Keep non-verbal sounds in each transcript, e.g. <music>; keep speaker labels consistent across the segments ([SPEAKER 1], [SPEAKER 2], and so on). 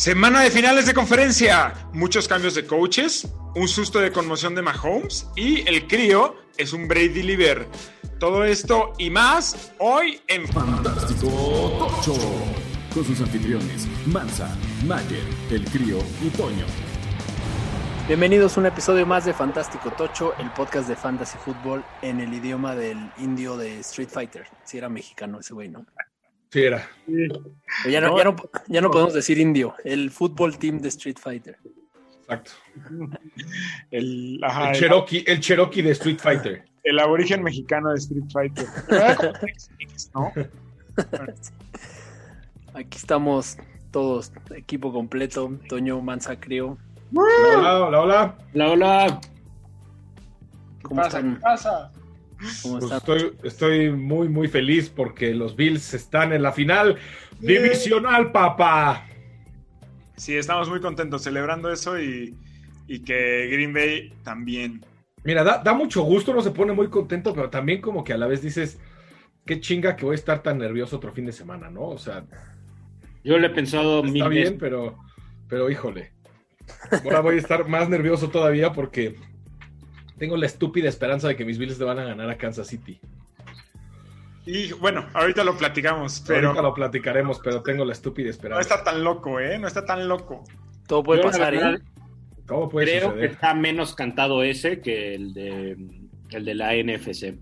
[SPEAKER 1] Semana de finales de conferencia, muchos cambios de coaches, un susto de conmoción de Mahomes y el crío es un Brady Liver. Todo esto y más hoy en
[SPEAKER 2] Fantástico Tocho. Con sus anfitriones, Mansa, Mayer, El Crío y Toño.
[SPEAKER 3] Bienvenidos a un episodio más de Fantástico Tocho, el podcast de Fantasy Football en el idioma del indio de Street Fighter. Si era mexicano ese güey, ¿no?
[SPEAKER 1] Sí, era.
[SPEAKER 3] Ya no, ya, no, ya no podemos decir indio, el fútbol team de Street Fighter.
[SPEAKER 1] Exacto. <laughs>
[SPEAKER 4] El, ajá,
[SPEAKER 1] El Cherokee, el Cherokee de Street Fighter.
[SPEAKER 4] el aborigen mexicano de Street Fighter. ¿No? <laughs>
[SPEAKER 3] Aquí estamos todos, equipo completo, Toño, Mansa, Crío.
[SPEAKER 1] Hola, hola, hola.
[SPEAKER 5] Hola, hola.
[SPEAKER 4] ¿Qué
[SPEAKER 3] ¿Cómo
[SPEAKER 4] pasa?
[SPEAKER 3] están?
[SPEAKER 4] ¿Qué pasa?
[SPEAKER 3] ¿Cómo
[SPEAKER 1] Pues estoy, estoy muy, muy feliz porque los Bills están en la final divisional, papá.
[SPEAKER 4] Sí, estamos muy contentos celebrando eso y, y que Green Bay también.
[SPEAKER 1] Mira, da, da mucho gusto, uno se pone muy contento, pero también como que a la vez dices, qué chinga que voy a estar tan nervioso otro fin de semana, ¿no? O sea,
[SPEAKER 5] Yo le he pensado mil
[SPEAKER 1] está bien,
[SPEAKER 5] veces.
[SPEAKER 1] pero, pero híjole. Ahora voy a estar más nervioso todavía porque tengo la estúpida esperanza de que mis Bills le van a ganar a Kansas City.
[SPEAKER 4] Y bueno, ahorita lo platicamos, pero
[SPEAKER 1] Ahorita lo platicaremos, pero tengo la estúpida
[SPEAKER 4] no
[SPEAKER 1] esperanza.
[SPEAKER 4] está tan loco, ¿eh? No está tan loco.
[SPEAKER 3] Todo puede
[SPEAKER 5] Yo,
[SPEAKER 3] pasar,
[SPEAKER 5] verdad,
[SPEAKER 3] ¿eh?
[SPEAKER 1] ¿Cómo puede
[SPEAKER 5] Creo que está menos cantado ese que el de, el de la NFC.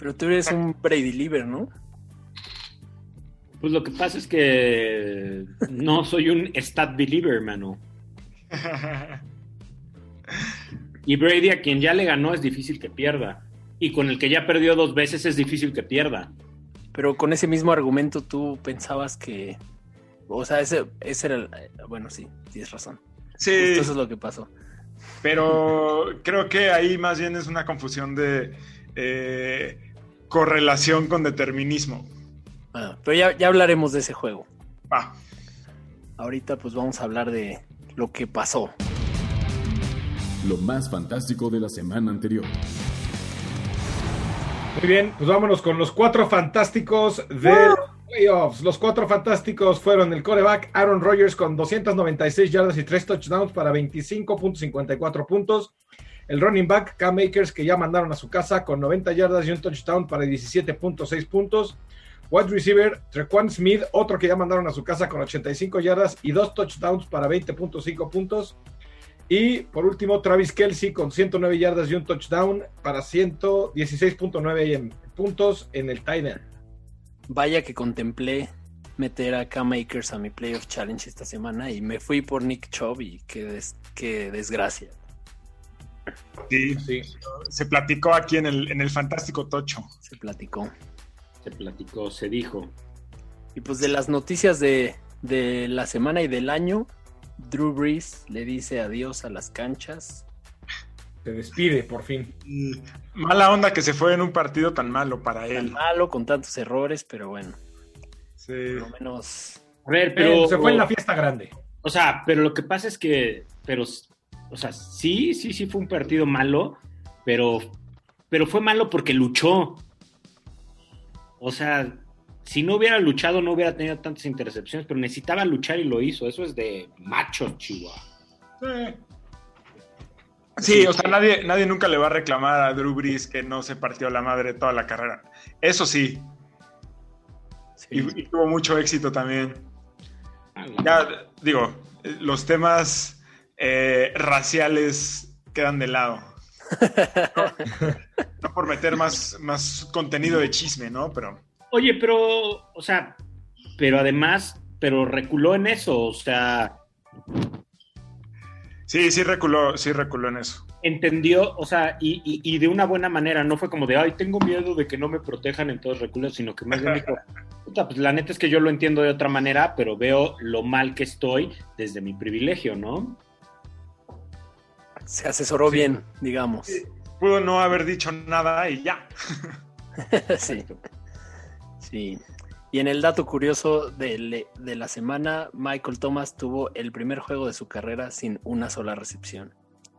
[SPEAKER 3] Pero tú eres un Brady Liver, ¿no?
[SPEAKER 5] Pues lo que pasa es que no soy un stat believer, mano. <laughs> Y Brady a quien ya le ganó es difícil que pierda. Y con el que ya perdió dos veces es difícil que pierda.
[SPEAKER 3] Pero con ese mismo argumento tú pensabas que... O sea, ese, ese era el... Bueno, sí, tienes razón.
[SPEAKER 4] Sí,
[SPEAKER 3] Justo eso es lo que pasó.
[SPEAKER 4] pero creo que ahí más bien es una confusión de eh, correlación con determinismo.
[SPEAKER 3] Ah, pero ya, ya hablaremos de ese juego.
[SPEAKER 4] Va.
[SPEAKER 3] Ahorita pues vamos a hablar de lo que pasó.
[SPEAKER 2] Lo más fantástico de la semana anterior.
[SPEAKER 1] Muy bien, pues vámonos con los cuatro fantásticos de los playoffs. Los cuatro fantásticos fueron el coreback Aaron Rodgers con 296 yardas y 3 touchdowns para 25.54 puntos. El running back Cam Akers que ya mandaron a su casa con 90 yardas y un touchdown para 17.6 puntos. Wide receiver Trequan Smith, otro que ya mandaron a su casa con 85 yardas y dos touchdowns para 20.5 puntos. Y por último, Travis Kelsey con 109 yardas y un touchdown para 116.9 en puntos en el tight end.
[SPEAKER 3] Vaya que contemplé meter a Cam Akers a mi Playoff Challenge esta semana y me fui por Nick Chubb y qué, des- qué desgracia.
[SPEAKER 4] Sí,
[SPEAKER 1] Sí.
[SPEAKER 4] se platicó aquí en el, en el Fantástico Tocho.
[SPEAKER 3] Se platicó.
[SPEAKER 5] Se platicó, se dijo.
[SPEAKER 3] Y pues de las noticias de, de la semana y del año, Drew Brees le dice adiós a las canchas.
[SPEAKER 1] Se despide por fin.
[SPEAKER 4] Y mala onda que se fue en un partido tan malo para
[SPEAKER 3] Tan
[SPEAKER 4] él.
[SPEAKER 3] malo, con tantos errores, pero bueno,
[SPEAKER 4] Sí.
[SPEAKER 3] por lo menos
[SPEAKER 5] A ver,
[SPEAKER 1] Pero
[SPEAKER 5] pero.
[SPEAKER 1] se fue en la fiesta grande.
[SPEAKER 5] O sea, pero lo que pasa es que, pero, o sea, sí, sí, sí fue un partido malo, pero, pero fue malo porque luchó. O sea, si no hubiera luchado no hubiera tenido tantas intercepciones, pero necesitaba luchar y lo hizo. Eso es de machos, Chihuahua.
[SPEAKER 4] Sí. Sí, o sea, nadie, nadie nunca le va a reclamar a Drew Brees que no se partió la madre toda la carrera. Eso sí,
[SPEAKER 3] sí.
[SPEAKER 4] y, y tuvo mucho éxito también.
[SPEAKER 5] Ah,
[SPEAKER 4] Ya, digo, los temas eh, raciales quedan de lado. <laughs> No, no por meter más, más contenido de chisme, ¿no? Pero
[SPEAKER 5] Oye, pero, o sea, pero además, pero reculó en eso, o sea,
[SPEAKER 4] sí, sí reculó, sí reculó en eso.
[SPEAKER 5] entendió, o sea, y, y- y de una buena manera, no fue como de, ay, tengo miedo de que no me protejan, entonces reculo, sino que más bien dijo, <laughs> puta, pues la neta es que yo lo entiendo de otra manera, pero veo lo mal que estoy desde mi privilegio, ¿no?
[SPEAKER 3] Se asesoró
[SPEAKER 1] Sí.
[SPEAKER 3] bien, digamos.
[SPEAKER 4] Pudo no haber dicho nada y ya. <laughs>
[SPEAKER 3] sí. Sí. Y en el dato curioso de, de la semana, Michael Thomas tuvo el primer juego de su carrera sin una sola recepción.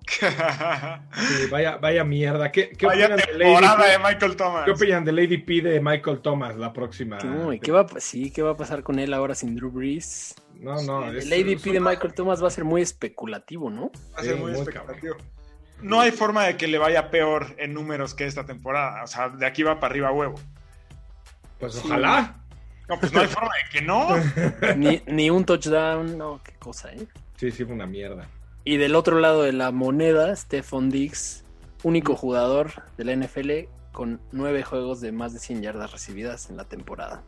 [SPEAKER 3] <laughs>
[SPEAKER 1] Sí, vaya, vaya mierda. ¿Qué, qué
[SPEAKER 4] Vaya
[SPEAKER 1] opinan del
[SPEAKER 4] temporada de
[SPEAKER 1] ADP?
[SPEAKER 4] Michael Thomas.
[SPEAKER 1] ¿Qué opinan del ADP de Michael Thomas la próxima?
[SPEAKER 3] No, ¿y qué va, a sí, ¿qué va a pasar con él ahora sin Drew Brees?
[SPEAKER 1] No, no.
[SPEAKER 3] el
[SPEAKER 1] es-
[SPEAKER 3] ADP
[SPEAKER 1] es
[SPEAKER 3] de Michael Thomas va a ser muy especulativo, ¿no?
[SPEAKER 4] Va a ser
[SPEAKER 1] Sí,
[SPEAKER 4] muy
[SPEAKER 1] muy
[SPEAKER 4] especulativo. No hay forma de que le vaya peor en números que esta temporada. O sea, de aquí va para arriba huevo.
[SPEAKER 1] Pues ojalá.
[SPEAKER 4] No, pues no hay forma de que no. <laughs>
[SPEAKER 3] Ni, ni un touchdown, no, qué cosa, ¿eh?
[SPEAKER 1] Sí, sí, fue una mierda.
[SPEAKER 3] Y del otro lado de la moneda, Stephon Diggs, único jugador de la NFL con nueve juegos de más de 100 yardas recibidas en la temporada.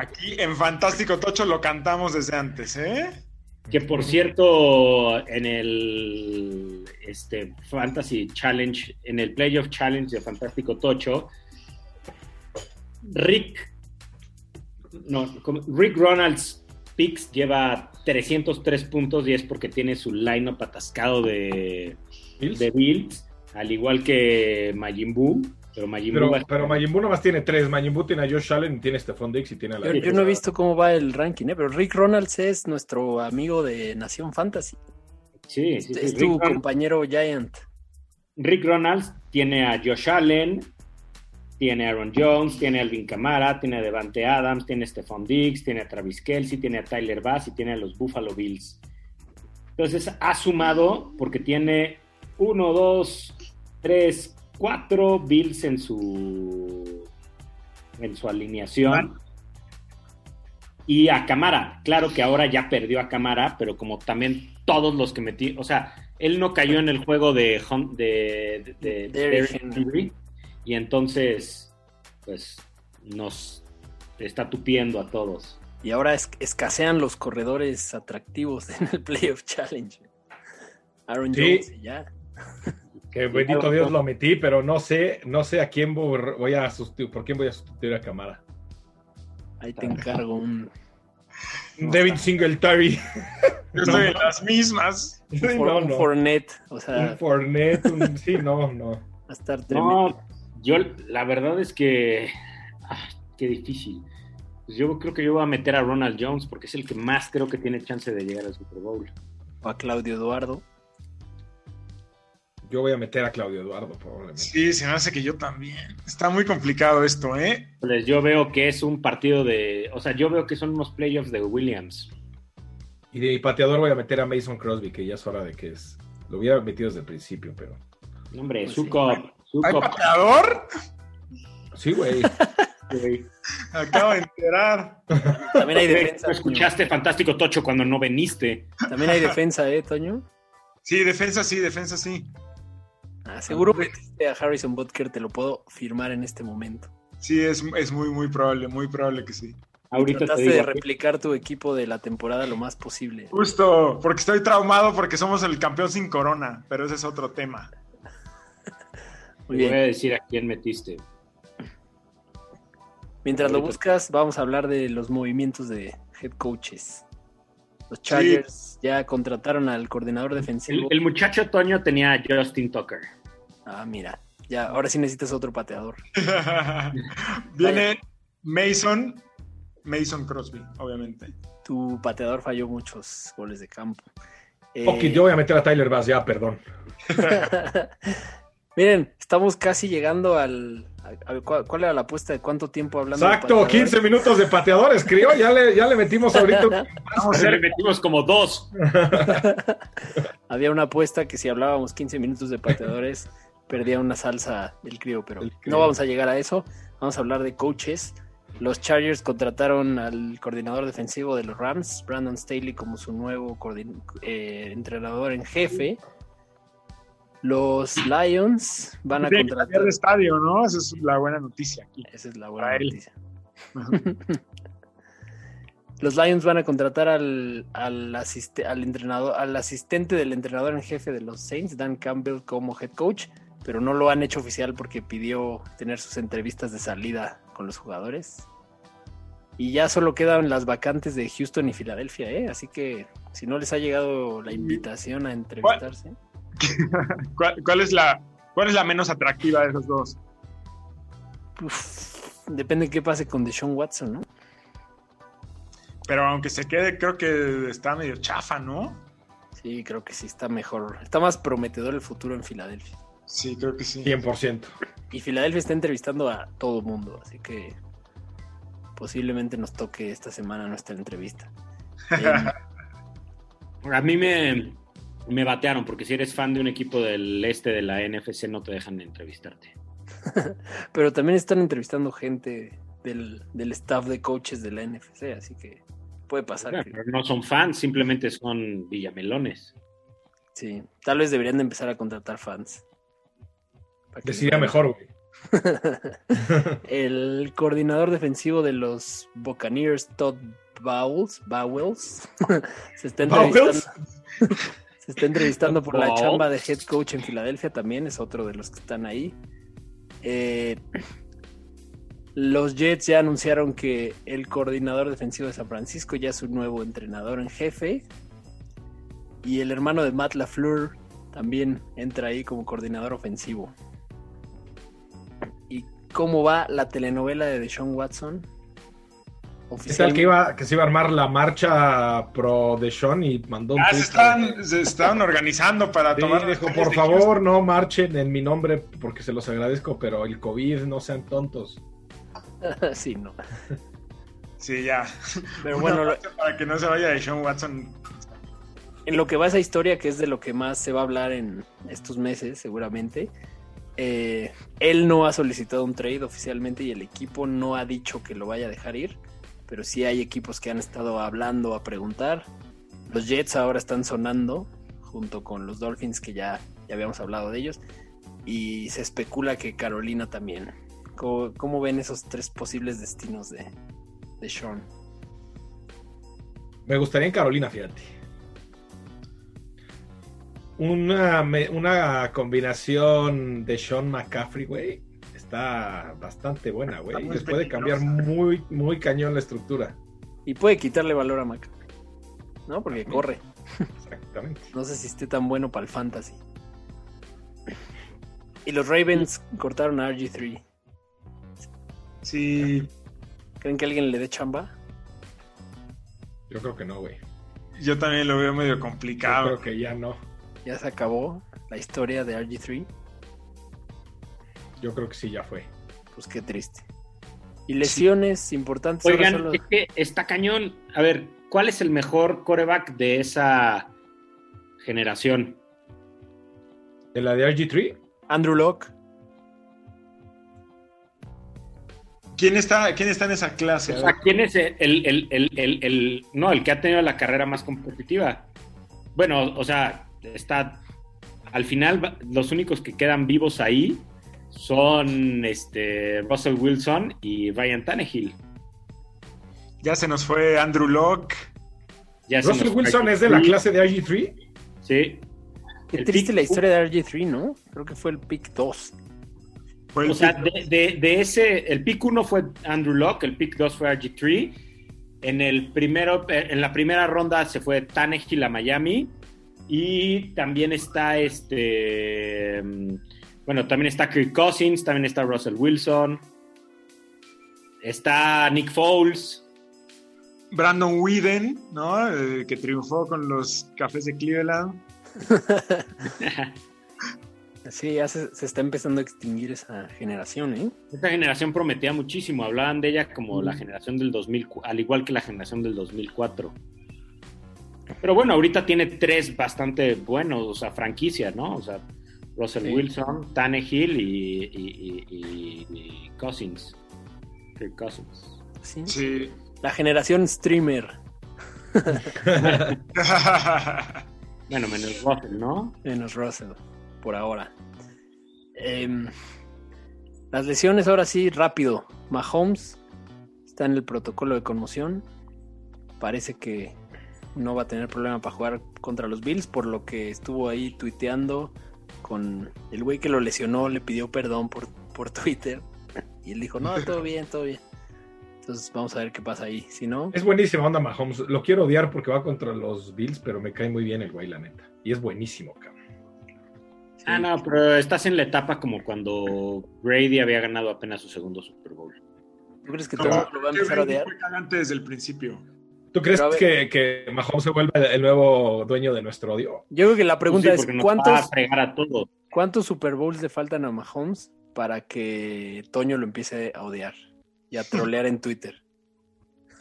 [SPEAKER 4] Aquí en Fantástico Tocho lo cantamos desde antes, ¿eh?
[SPEAKER 5] Que por cierto, en el este, Fantasy Challenge, en el Playoff Challenge de Fantástico Tocho, Rick, no, Rick Ronalds Picks lleva 303 puntos y es porque tiene su lineup atascado de,
[SPEAKER 1] ¿Bills?
[SPEAKER 5] de Bills, al igual que Majin Buu, pero Majin
[SPEAKER 1] Pero,
[SPEAKER 5] Buu
[SPEAKER 1] pero Majin Buu nomás tiene tres. Majin Buu tiene a Josh Allen y tiene a Stephon Diggs y tiene a la
[SPEAKER 3] Yo, yo no he visto cómo va el ranking, ¿eh? pero Rick Ronalds es nuestro amigo de Nación Fantasy.
[SPEAKER 5] sí, sí, sí,
[SPEAKER 3] es tu
[SPEAKER 5] Ron-
[SPEAKER 3] compañero Giant.
[SPEAKER 5] Rick Ronalds tiene a Josh Allen, tiene Aaron Jones, tiene Alvin Kamara, tiene a Devante Adams, tiene a Stephon Diggs, tiene a Travis Kelsey, tiene a Tyler Bass y tiene a los Buffalo Bills. Entonces ha sumado porque tiene uno, dos, tres, cuatro Bills en su en su alineación. Y a Camara, claro que ahora ya perdió a Camara, pero como también todos los que metí, o sea, él no cayó en el juego de, de, de, de Y entonces, pues, nos está tupiendo a todos.
[SPEAKER 3] Y ahora es- escasean los corredores atractivos <laughs> en el Playoff Challenge. Aaron
[SPEAKER 1] Sí.
[SPEAKER 3] Jones, y ya.
[SPEAKER 1] Que bendito Dios lo metí, pero no sé, no sé a quién voy a sustituir, por quién voy a sustituir a Camara.
[SPEAKER 3] Ahí te encargo un,
[SPEAKER 1] David Singletary. <laughs>
[SPEAKER 4] Yo estoy en las mismas.
[SPEAKER 1] Sí,
[SPEAKER 3] un,
[SPEAKER 1] no,
[SPEAKER 3] un
[SPEAKER 1] no.
[SPEAKER 3] Fournette. O sea,
[SPEAKER 1] Un Fournette, un- sí, no, no.
[SPEAKER 3] va a estar tremendo.
[SPEAKER 5] Yo la verdad es que, ah, qué difícil. Pues yo creo que yo voy a meter a Ronald Jones porque es el que más creo que tiene chance de llegar al Super Bowl.
[SPEAKER 3] O a Claudio Eduardo.
[SPEAKER 1] Yo voy a meter a Claudio Eduardo, probablemente.
[SPEAKER 4] Sí, se me hace que yo también. Está muy complicado esto, ¿eh?
[SPEAKER 5] Pues yo veo que es un partido de, o sea, yo veo que son unos playoffs de Williams.
[SPEAKER 1] Y de pateador voy a meter a Mason Crosby, que ya es hora de que es. Lo hubiera metido desde el principio, pero.
[SPEAKER 5] No, Hombre,
[SPEAKER 3] Pues
[SPEAKER 5] Suco,
[SPEAKER 4] ¿Hay pateador?
[SPEAKER 1] Sí, güey. <laughs>
[SPEAKER 4] Acabo de enterar.
[SPEAKER 3] También hay defensa.
[SPEAKER 5] ¿no
[SPEAKER 3] Toño.
[SPEAKER 5] escuchaste Fantástico Tocho cuando no veniste.
[SPEAKER 3] También hay defensa, ¿eh, Toño?
[SPEAKER 4] Sí, defensa sí, defensa sí.
[SPEAKER 3] Ah, seguro metiste a Harrison Butker, te lo puedo firmar en este momento.
[SPEAKER 4] Sí, es, es muy, muy probable, muy probable que sí.
[SPEAKER 5] Ahorita te
[SPEAKER 3] Trataste
[SPEAKER 5] digo.
[SPEAKER 3] de replicar tu equipo de la temporada lo más posible.
[SPEAKER 4] Justo, porque estoy traumado porque somos el campeón sin corona, pero ese es otro tema.
[SPEAKER 3] Muy
[SPEAKER 5] voy a decir a quién metiste.
[SPEAKER 3] Mientras lo buscas, vamos a hablar de los movimientos de head coaches. Los Chargers ya contrataron al coordinador
[SPEAKER 5] El,
[SPEAKER 3] defensivo.
[SPEAKER 5] el muchacho Toño tenía a Justin Tucker.
[SPEAKER 3] Ah, mira. Ya, ahora sí necesitas otro pateador. <laughs>
[SPEAKER 4] Viene Mason, Mason Crosby, obviamente.
[SPEAKER 3] Tu pateador falló muchos goles de campo. Eh,
[SPEAKER 1] Ok, yo voy a meter a Tyler Bass, ya, perdón. <laughs>
[SPEAKER 3] Miren, estamos casi llegando al. a- a- ¿cuál, cuál era la apuesta de cuánto tiempo hablando? de
[SPEAKER 1] Exacto,
[SPEAKER 3] pateadores?
[SPEAKER 1] 15 minutos de pateadores, creo. Ya le, ya le metimos ahorita.
[SPEAKER 5] Le metimos como dos. <laughs>
[SPEAKER 3] Había una apuesta que si hablábamos 15 minutos de pateadores, perdía una salsa del crío, pero
[SPEAKER 1] El crío.
[SPEAKER 3] no vamos a llegar a eso. Vamos a hablar de coaches. Los Chargers contrataron al coordinador defensivo de los Rams, Brandon Staley, como su nuevo eh, entrenador en jefe. Los Lions van a
[SPEAKER 4] Tiene
[SPEAKER 3] contratar.
[SPEAKER 4] de estadio, ¿no? Esa es la buena noticia aquí.
[SPEAKER 3] Esa es la buena
[SPEAKER 4] Para
[SPEAKER 3] noticia. <laughs> Los Lions van a contratar al, al, asiste- al entrenador, al asistente del entrenador en jefe de los Saints, Dan Campbell, como head coach, pero no lo han hecho oficial porque pidió tener sus entrevistas de salida con los jugadores. Y ya solo quedan las vacantes de Houston y Filadelfia, ¿eh? Así que si no les ha llegado la invitación a entrevistarse,
[SPEAKER 4] ¿Cuál, cuál es la, ¿Cuál es la menos atractiva de esos dos?
[SPEAKER 3] uf, depende qué pase con Deshaun Watson, ¿no?
[SPEAKER 4] Pero aunque se quede, creo que está medio chafa, ¿no?
[SPEAKER 3] Sí, creo que sí está mejor. Está más prometedor el futuro en Filadelfia.
[SPEAKER 4] Sí, creo que sí.
[SPEAKER 1] 100%.
[SPEAKER 3] Y Filadelfia está entrevistando a todo mundo, así que posiblemente nos toque esta semana nuestra entrevista. <laughs>
[SPEAKER 5] A mí me, me batearon, porque si eres fan de un equipo del este de la NFC, no te dejan entrevistarte. <laughs>
[SPEAKER 3] pero también están entrevistando gente del, del staff de coaches de la NFC, así que puede pasar. Que-
[SPEAKER 5] pero no son fans, simplemente son villamelones.
[SPEAKER 3] sí, tal vez deberían de empezar a contratar fans. Para que
[SPEAKER 1] Les
[SPEAKER 3] les
[SPEAKER 1] iría
[SPEAKER 3] vaya.
[SPEAKER 1] mejor, güey. <laughs> <laughs>
[SPEAKER 3] El coordinador defensivo de los Buccaneers, Todd Bowles, Bowles se está entrevistando,
[SPEAKER 1] Bowles.
[SPEAKER 3] Se está entrevistando por la chamba de head coach en Filadelfia también, es otro de los que están ahí. Eh, los Jets ya anunciaron que el coordinador defensivo de San Francisco ya es su nuevo entrenador en jefe. Y el hermano de Matt LaFleur también entra ahí como coordinador ofensivo. ¿Y cómo va la telenovela de Deshaun Watson?
[SPEAKER 1] ¿Qué tal que, iba, que se iba a armar la marcha pro de Sean y mandó un
[SPEAKER 4] Ah, se estaban, se estaban organizando para
[SPEAKER 1] Sí,
[SPEAKER 4] tomar.
[SPEAKER 1] dijo, por favor, no marchen en mi nombre porque se los agradezco, pero el COVID, no sean tontos. <laughs>
[SPEAKER 3] sí, no.
[SPEAKER 4] Sí, ya.
[SPEAKER 3] Pero bueno, lo-
[SPEAKER 4] para que no se vaya de Sean Watson.
[SPEAKER 3] en lo que va esa historia, que es de lo que más se va a hablar en estos meses, seguramente, eh, él no ha solicitado un trade oficialmente y el equipo no ha dicho que lo vaya a dejar ir, pero sí hay equipos que han estado hablando a preguntar. Los Jets ahora están sonando, junto con los Dolphins, que ya, ya habíamos hablado de ellos, y se especula que Carolina también. ¿Cómo, cómo ven esos tres posibles destinos de, de Sean?
[SPEAKER 1] Me gustaría en Carolina, fíjate. Una, una combinación de Sean McCaffrey, güey, está bastante buena, güey. Les puede cambiar muy, muy cañón la estructura.
[SPEAKER 3] Y puede quitarle valor a Mac. ¿No? Porque
[SPEAKER 1] También.
[SPEAKER 3] corre.
[SPEAKER 1] Exactamente.
[SPEAKER 3] No sé si esté tan bueno para el fantasy. Y los Ravens cortaron a RG3.
[SPEAKER 4] Sí,
[SPEAKER 3] ¿Creen que alguien le dé chamba?
[SPEAKER 1] Yo creo que no, güey.
[SPEAKER 4] yo también lo veo medio
[SPEAKER 1] Yo
[SPEAKER 4] complicado.
[SPEAKER 1] creo que ya no.
[SPEAKER 3] Ya se acabó la historia de RG3.
[SPEAKER 1] Yo creo que sí, ya fue.
[SPEAKER 3] Pues qué triste. Y lesiones importantes.
[SPEAKER 5] Oigan,
[SPEAKER 3] solo-
[SPEAKER 5] es que está cañón. A ver, ¿cuál es el mejor coreback de esa generación?
[SPEAKER 1] ¿De la de RG3?
[SPEAKER 3] Andrew Locke.
[SPEAKER 4] ¿Quién está, ¿Quién está en esa clase?
[SPEAKER 5] O sea, ¿quién es el, el- el- el- no, el que ha tenido la carrera más competitiva? Bueno, o sea, está al final los únicos que quedan vivos ahí son este Russell Wilson y Ryan Tannehill.
[SPEAKER 4] Ya se nos fue Andrew Locke.
[SPEAKER 5] Ya
[SPEAKER 1] Russell Wilson es de la
[SPEAKER 5] RG3.
[SPEAKER 1] clase de RG3.
[SPEAKER 5] Sí.
[SPEAKER 3] Qué
[SPEAKER 5] El
[SPEAKER 3] triste
[SPEAKER 5] pick-
[SPEAKER 3] la historia de RG3, ¿no? Creo que fue el pick 2.
[SPEAKER 4] Fue el
[SPEAKER 5] O sea,
[SPEAKER 4] pick-
[SPEAKER 5] de, de- de ese, el pick 1 fue Andrew Locke, el pick 2 fue RG3. En, el primero, en la primera ronda se fue Tannehill a Miami. Y también está este. Bueno, también está Kirk Cousins, también está Russell Wilson. Está Nick Foles.
[SPEAKER 4] Brandon Whedon, ¿no? Eh, que triunfó con los Cafés de Cleveland. <laughs>
[SPEAKER 3] Sí, ya se, se está empezando a extinguir esa generación, ¿eh?
[SPEAKER 5] Esta generación prometía muchísimo. Hablaban de ella como
[SPEAKER 3] Mm.
[SPEAKER 5] la generación del 2000, al igual que la generación del 2004. Pero bueno, ahorita tiene tres bastante buenos, o sea, franquicia, ¿no? O sea, Russell
[SPEAKER 3] Sí.
[SPEAKER 5] Wilson, Tannehill y, y, y- y- y Cousins. Kirk Cousins.
[SPEAKER 3] Sí.
[SPEAKER 4] Sí.
[SPEAKER 3] La generación streamer. <laughs>
[SPEAKER 5] Bueno, menos Russell, ¿no?
[SPEAKER 3] Menos Russell, por ahora. Em, las lesiones, ahora sí, rápido. Mahomes está en el protocolo de conmoción. Parece que no va a tener problema para jugar contra los Bills, por lo que estuvo ahí tuiteando con el güey que lo lesionó, le pidió perdón por, por Twitter. <laughs> Y él dijo, no, todo bien, todo bien. Entonces vamos a ver qué pasa ahí. Si no,
[SPEAKER 1] Es buenísima onda Mahomes. Lo quiero odiar porque va contra los Bills, pero me cae muy bien el güey, la neta. Y es buenísimo, cabrón.
[SPEAKER 5] Ah, no, pero estás en la etapa como cuando Brady había ganado apenas su segundo Super Bowl.
[SPEAKER 3] ¿tú crees que
[SPEAKER 4] No,
[SPEAKER 3] todo el mundo lo va a empezar a odiar?
[SPEAKER 4] fue cagante desde el principio.
[SPEAKER 1] ¿Tú crees
[SPEAKER 3] Pero a
[SPEAKER 1] que, que Mahomes se vuelva el nuevo dueño de nuestro odio?
[SPEAKER 3] Yo creo que la pregunta
[SPEAKER 5] Sí,
[SPEAKER 3] es: ¿cuántos,
[SPEAKER 5] va a fregar a todo.
[SPEAKER 3] ¿cuántos Super Bowls le faltan a Mahomes para que Toño lo empiece a odiar y a trolear en Twitter?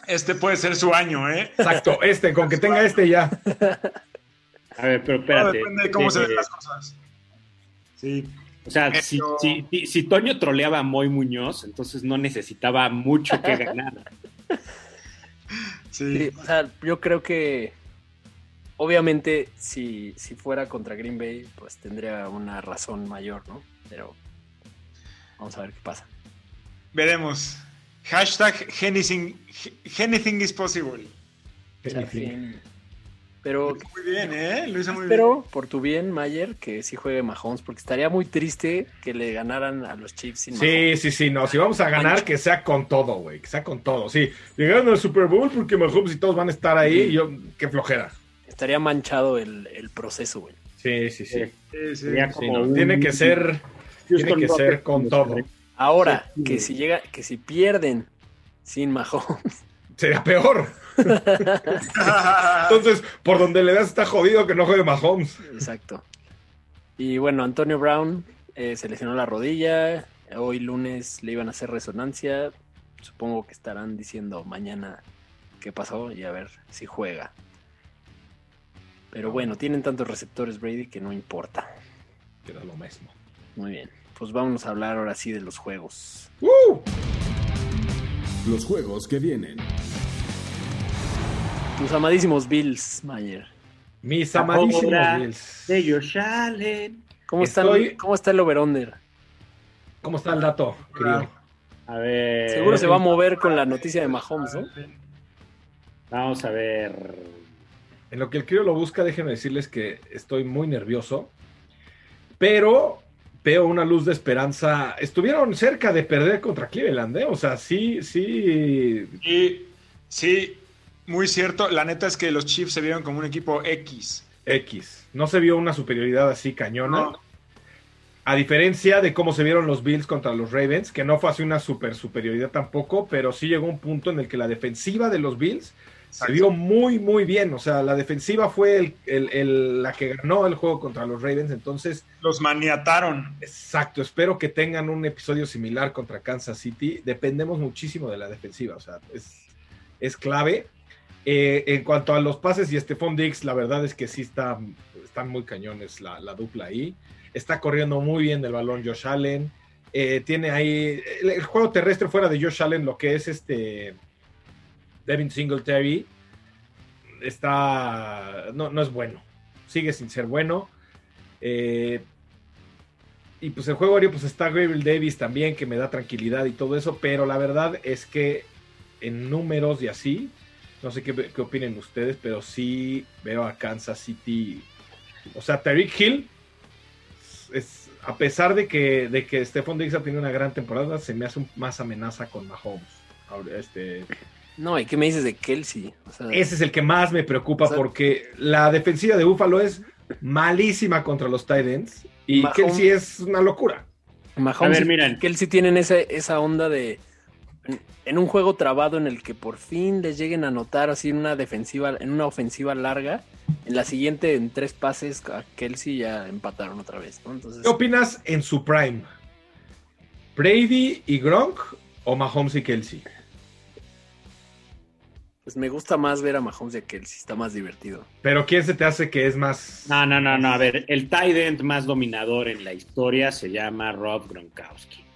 [SPEAKER 4] Este puede ser su año, ¿eh?
[SPEAKER 1] Exacto, este, con que tenga este ya.
[SPEAKER 5] A ver, pero
[SPEAKER 4] Todo
[SPEAKER 5] espérate.
[SPEAKER 4] depende de cómo se ven
[SPEAKER 5] Eh,
[SPEAKER 4] las cosas. Sí.
[SPEAKER 5] O sea,
[SPEAKER 4] Pero-
[SPEAKER 5] si, si- si- si Toño troleaba a Moy Muñoz, entonces no necesitaba mucho que ganar. <laughs>
[SPEAKER 4] Sí.
[SPEAKER 3] Sí, o sea, yo creo que obviamente si, si fuera contra Green Bay, pues tendría una razón mayor, ¿no? Pero vamos a ver qué pasa.
[SPEAKER 4] Veremos. Hashtag anything, anything is possible.
[SPEAKER 3] Sí. Pero
[SPEAKER 4] Muy bien, ¿eh? Lo hizo muy bien.
[SPEAKER 3] espero por tu bien, Mayer, que sí juegue Mahomes, porque estaría muy triste que le ganaran a los Chiefs sin Mahomes.
[SPEAKER 1] Sí, sí, sí, no. Si vamos a ganar, que sea con todo, güey. Que sea con todo. Sí, llegaron al Super Bowl porque Mahomes y todos van a estar ahí. y yo, qué flojera.
[SPEAKER 3] Estaría manchado el, el proceso, güey.
[SPEAKER 1] Sí, sí, sí.
[SPEAKER 4] Sí, sí.
[SPEAKER 5] Sería
[SPEAKER 1] Sí,
[SPEAKER 5] como
[SPEAKER 1] no,
[SPEAKER 5] un-
[SPEAKER 1] Tiene que ser, tiene que ser con todo.
[SPEAKER 3] Ahora, que si llega, que si pierden sin Mahomes,
[SPEAKER 1] Sería peor. Entonces, por donde le das está jodido que no juegue Mahomes.
[SPEAKER 3] Exacto. Y bueno, Antonio Brown eh, se lesionó la rodilla. Hoy lunes le iban a hacer resonancia. Supongo que estarán diciendo mañana qué pasó y a ver si juega. Pero bueno, tienen tantos receptores Brady que no importa.
[SPEAKER 1] Queda lo mismo.
[SPEAKER 3] Muy bien. Pues vámonos a hablar ahora sí de los juegos.
[SPEAKER 1] ¡Uh!
[SPEAKER 2] Los juegos que vienen.
[SPEAKER 3] Tus amadísimos Bills, Mayer.
[SPEAKER 1] Mis amadísimos Bills.
[SPEAKER 5] De Josh Allen.
[SPEAKER 3] ¿Cómo, está el- ¿Cómo está el over-under?
[SPEAKER 1] ¿Cómo está el dato, querido?
[SPEAKER 5] A ver.
[SPEAKER 3] Seguro se va a mover con la noticia de Mahomes, ¿no?
[SPEAKER 5] Vamos a ver.
[SPEAKER 1] En lo que el crío lo busca, déjenme decirles que estoy muy nervioso, pero veo una luz de esperanza. Estuvieron cerca de perder contra Cleveland, ¿eh? O sea, sí, sí.
[SPEAKER 4] Y sí, muy cierto. La neta es que los Chiefs se vieron como un equipo X.
[SPEAKER 1] X. No se vio una superioridad así cañona.
[SPEAKER 4] No.
[SPEAKER 1] A diferencia de cómo se vieron los Bills contra los Ravens, que no fue así una super superioridad tampoco, pero sí llegó un punto en el que la defensiva de los Bills se vio muy, muy bien. O sea, la defensiva fue el- el- el- la que ganó el juego contra los Ravens. Entonces,
[SPEAKER 4] Los maniataron.
[SPEAKER 1] exacto, espero que tengan un episodio similar contra Kansas City. Dependemos muchísimo de la defensiva, o sea, es, es clave. Eh, en cuanto a los pases y Stephon Diggs, la verdad es que sí está, están muy cañones la, la dupla ahí. Está corriendo muy bien el balón Josh Allen. Eh, tiene ahí el, el juego terrestre fuera de Josh Allen, lo que es este Devin Singletary, está no, no es bueno. Sigue sin ser bueno. Eh, y pues el juego aéreo, pues está Gabriel Davis también, que me da tranquilidad y todo eso, pero la verdad es que en números y así, no sé qué, qué opinen ustedes, pero sí veo a Kansas City. O sea, Tariq Hill, es, a pesar de que, de que Stephon Diggs ha tenido una gran temporada, se me hace un- más amenaza con Mahomes. Este,
[SPEAKER 3] No, ¿y qué me dices de Kelsey? O sea,
[SPEAKER 1] ese es el que más me preocupa
[SPEAKER 3] O sea-
[SPEAKER 1] porque la defensiva de Buffalo es malísima contra los tight ends y
[SPEAKER 3] Mahomes-
[SPEAKER 1] Kelsey es una locura.
[SPEAKER 3] Mahomes
[SPEAKER 5] A ver, miren.
[SPEAKER 3] Kelsey tienen ese, esa onda de en, un juego trabado en el que por fin les lleguen a anotar así en una defensiva, en una ofensiva larga, en la siguiente en tres pases a Kelsey ya empataron otra vez, ¿no? Entonces,
[SPEAKER 1] ¿Qué opinas en su prime? ¿Brady y Gronk o Mahomes y Kelsey?
[SPEAKER 3] pues me gusta más ver a Mahomes y a Kelsey, está más divertido.
[SPEAKER 1] Pero ¿quién se te hace que es más...
[SPEAKER 5] No, no, no, no. A ver, el tight end más dominador en la historia se llama Rob Gronkowski.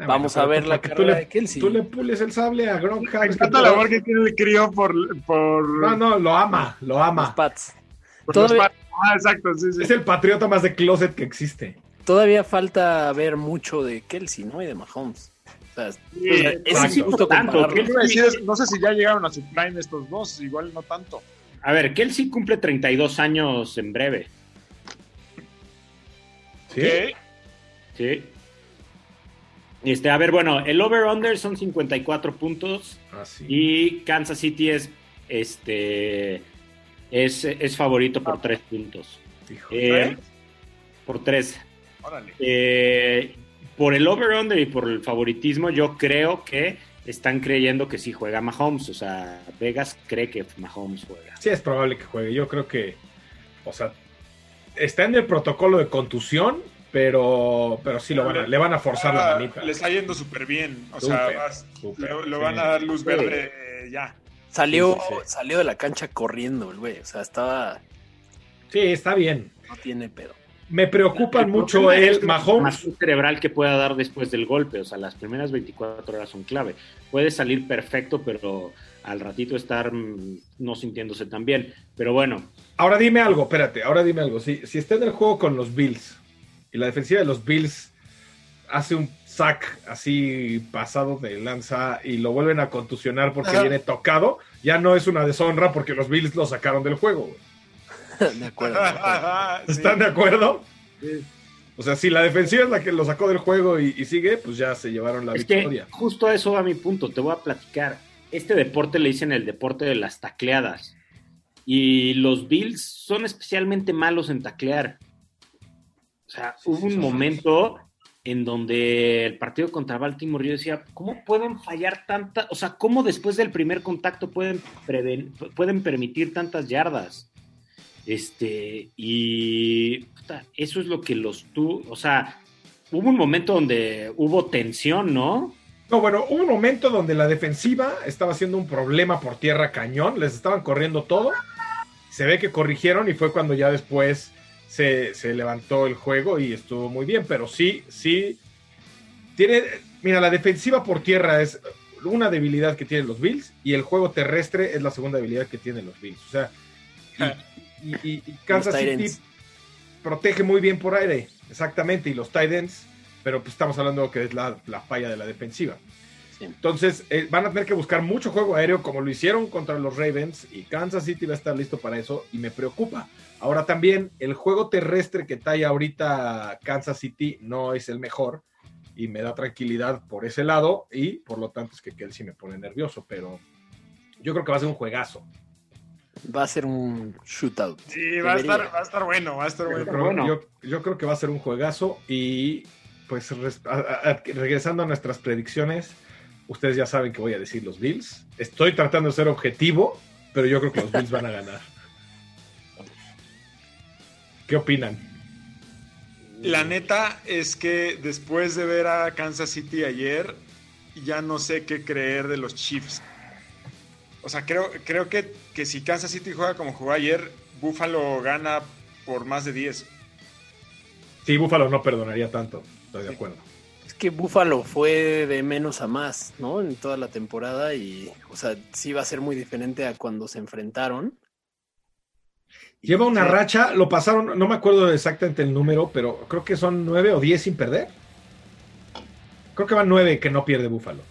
[SPEAKER 1] Ah,
[SPEAKER 3] Vamos
[SPEAKER 1] bueno,
[SPEAKER 3] a ver
[SPEAKER 1] pero
[SPEAKER 3] la carrera
[SPEAKER 1] tú le-
[SPEAKER 3] de Kelsey.
[SPEAKER 1] Tú le pules el sable a Gronk.
[SPEAKER 4] Me encanta la labor que tiene el crío por. por
[SPEAKER 1] No, no, lo ama, lo
[SPEAKER 3] Los
[SPEAKER 1] ama.
[SPEAKER 3] Pats.
[SPEAKER 4] por los
[SPEAKER 3] Todavía-
[SPEAKER 4] pa- Ah, exacto, sí, sí.
[SPEAKER 1] Es el patriota más de closet que existe.
[SPEAKER 3] Todavía falta ver mucho de Kelsey, ¿no? Y de Mahomes. O sea,
[SPEAKER 4] Sí,
[SPEAKER 3] o sea, es
[SPEAKER 1] exacto.
[SPEAKER 3] injusto
[SPEAKER 5] Tanto,
[SPEAKER 4] decir, no sé si ya llegaron a su prime estos dos, igual no tanto.
[SPEAKER 5] A ver, Kelsey cumple 32 años en breve.
[SPEAKER 1] ¿Sí?
[SPEAKER 4] ¿Qué?
[SPEAKER 5] Sí. Este, a ver, bueno, el over-under son 54 puntos
[SPEAKER 1] Ah, sí.
[SPEAKER 5] y Kansas City es, este, es, es favorito por 3 puntos.
[SPEAKER 1] Hijo.
[SPEAKER 5] Eh, por 3.
[SPEAKER 4] Órale.
[SPEAKER 5] Eh, por el over-under y por el favoritismo, yo creo que están creyendo que sí juega Mahomes. O sea, Vegas cree que Mahomes juega.
[SPEAKER 1] Sí, es probable que juegue. Yo creo que, o sea, está en el protocolo de contusión, pero, pero sí lo van a- le van a forzar la manita.
[SPEAKER 4] Ah, Le está yendo súper bien. O
[SPEAKER 1] Súper,
[SPEAKER 4] sea, vas-
[SPEAKER 1] súper,
[SPEAKER 4] lo, lo
[SPEAKER 1] sí.
[SPEAKER 4] van a dar luz verde eh, ya.
[SPEAKER 3] Salió,
[SPEAKER 1] Sí, sí,
[SPEAKER 3] salió de la cancha corriendo el güey. O sea, estaba.
[SPEAKER 1] Sí, está bien.
[SPEAKER 3] No tiene pedo.
[SPEAKER 1] Me preocupan
[SPEAKER 5] El
[SPEAKER 1] mucho el
[SPEAKER 5] la
[SPEAKER 1] Mahomes.
[SPEAKER 5] información cerebral que pueda dar después del golpe. O sea, las primeras 24 horas son clave. Puede salir perfecto, pero al ratito estar mm, no sintiéndose tan bien. Pero bueno,
[SPEAKER 1] Ahora dime algo, espérate, ahora dime algo. Si, si está en el juego con los Bills y la defensiva de los Bills hace un sack así pasado de lanza y lo vuelven a contusionar porque
[SPEAKER 4] Ajá.
[SPEAKER 1] viene tocado, ya no es una deshonra porque los Bills lo sacaron del juego. güey. <laughs>
[SPEAKER 3] de acuerdo. de acuerdo. <laughs>
[SPEAKER 4] Sí.
[SPEAKER 1] ¿Están de acuerdo? O sea, si la defensiva es la que lo sacó del juego y, y sigue, pues ya se llevaron la
[SPEAKER 5] es que
[SPEAKER 1] victoria.
[SPEAKER 5] justo a eso va mi punto. Te voy a platicar. Este deporte le dicen el deporte de las tacleadas. Y los Bills son especialmente malos en taclear. O sea,
[SPEAKER 1] Sí,
[SPEAKER 5] hubo
[SPEAKER 1] sí,
[SPEAKER 5] un momento en donde el partido contra Baltimore yo decía, ¿cómo pueden fallar tanta? O sea, ¿cómo después del primer contacto pueden, preven- pueden permitir tantas yardas? Este, y puta, eso es lo que los tú, o sea, hubo un momento donde hubo tensión, ¿no?
[SPEAKER 1] No, bueno, hubo un momento donde la defensiva estaba haciendo un problema por tierra cañón, les estaban corriendo todo. Se ve que corrigieron y fue cuando ya después se, se levantó el juego y estuvo muy bien, pero sí, sí. Tiene, mira, la defensiva por tierra es una debilidad que tienen los Bills y el juego terrestre es la segunda debilidad que tienen los Bills. O sea, y, y- y- y Kansas City protege muy bien por aire, exactamente, y los Titans, pero pues estamos hablando que es la, la falla de la defensiva.
[SPEAKER 3] Sí.
[SPEAKER 1] Entonces, eh, van a tener que buscar mucho juego aéreo como lo hicieron contra los Ravens y Kansas City va a estar listo para eso y me preocupa. Ahora también, el juego terrestre que trae ahorita Kansas City no es el mejor y me da tranquilidad por ese lado y por lo tanto es que Kelsey me pone nervioso, pero yo creo que va a ser un juegazo.
[SPEAKER 3] Va a ser un shootout.
[SPEAKER 4] Sí, va a, estar, va a estar bueno, va a estar
[SPEAKER 1] Yo
[SPEAKER 4] bueno.
[SPEAKER 1] creo,
[SPEAKER 5] bueno.
[SPEAKER 1] yo- yo creo que va a ser un juegazo y pues res- a- a- a- regresando a nuestras predicciones, ustedes ya saben que voy a decir los Bills. Estoy tratando de ser objetivo, pero yo creo que los Bills van a ganar. ¿Qué opinan?
[SPEAKER 4] La neta es que después de ver a Kansas City ayer, ya no sé qué creer de los Chiefs. O sea, creo, creo que, que si Kansas City juega como jugó ayer, Buffalo gana por más de 10.
[SPEAKER 1] Sí, Buffalo no perdonaría tanto, estoy de acuerdo.
[SPEAKER 3] Es que Buffalo fue de menos a más, ¿no? En toda la temporada y, o sea, sí va a ser muy diferente a cuando se enfrentaron.
[SPEAKER 1] Lleva una
[SPEAKER 3] Sí.
[SPEAKER 1] racha, lo pasaron, no me acuerdo exactamente el número, pero creo que son nueve o diez sin perder. Creo que van nueve que no pierde Buffalo.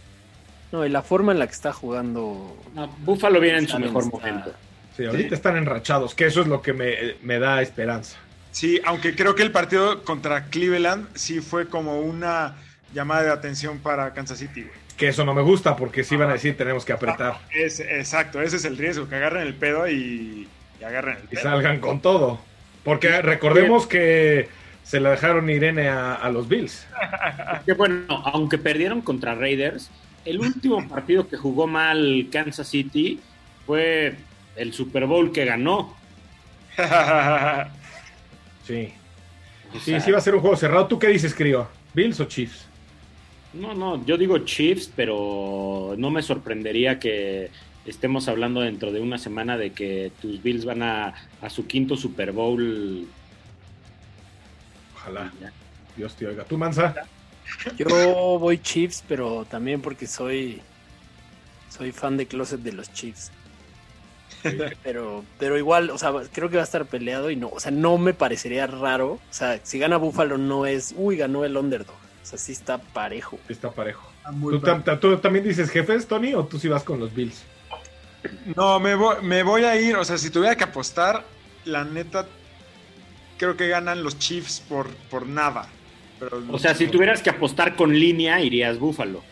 [SPEAKER 3] No, y la forma en la que está jugando.
[SPEAKER 5] No, Buffalo viene en su mejor
[SPEAKER 3] está-
[SPEAKER 5] momento.
[SPEAKER 1] Sí, ahorita están enrachados, que eso es lo que me, me da esperanza.
[SPEAKER 4] Sí, aunque creo que el partido contra Cleveland sí fue como una llamada de atención para Kansas City. güey.
[SPEAKER 1] Que eso no me gusta porque sí van a decir tenemos que apretar
[SPEAKER 4] Es, exacto, ese es el riesgo, que agarren el pedo y, y agarren el
[SPEAKER 1] y
[SPEAKER 4] pedo.
[SPEAKER 1] salgan con todo. Porque recordemos que se la dejaron Irene a, a los Bills. <laughs>
[SPEAKER 5] Que bueno, aunque perdieron contra Raiders, el último partido que jugó mal Kansas City fue el Super Bowl que ganó. <laughs>
[SPEAKER 1] Sí.
[SPEAKER 5] O
[SPEAKER 1] Sí,
[SPEAKER 5] sea,
[SPEAKER 1] sí va a ser un juego cerrado. ¿Tú qué dices, Crío? ¿Bills o Chiefs?
[SPEAKER 5] No, no, yo digo Chiefs, pero no me sorprendería que estemos hablando dentro de una semana de que tus Bills van a, a su quinto Super Bowl.
[SPEAKER 1] Ojalá. Dios te oiga. ¿Tú, Mansa?
[SPEAKER 3] Yo voy Chiefs, pero también porque soy soy fan de closet de los Chiefs. Pero, pero igual, o sea, creo que va a estar peleado y no, o sea, no me parecería raro. O sea, si gana Buffalo no es, uy, ganó el underdog. O sea, sí está parejo.
[SPEAKER 1] Está parejo. ¿Tú, tú también dices jefes, Tony, o tú sí vas con los Bills?
[SPEAKER 4] No, me voy, me voy a ir, o sea, si tuviera que apostar, la neta, creo que ganan los Chiefs por, por nada. Pero
[SPEAKER 5] O sea, si tuvieras que apostar con línea, irías Buffalo.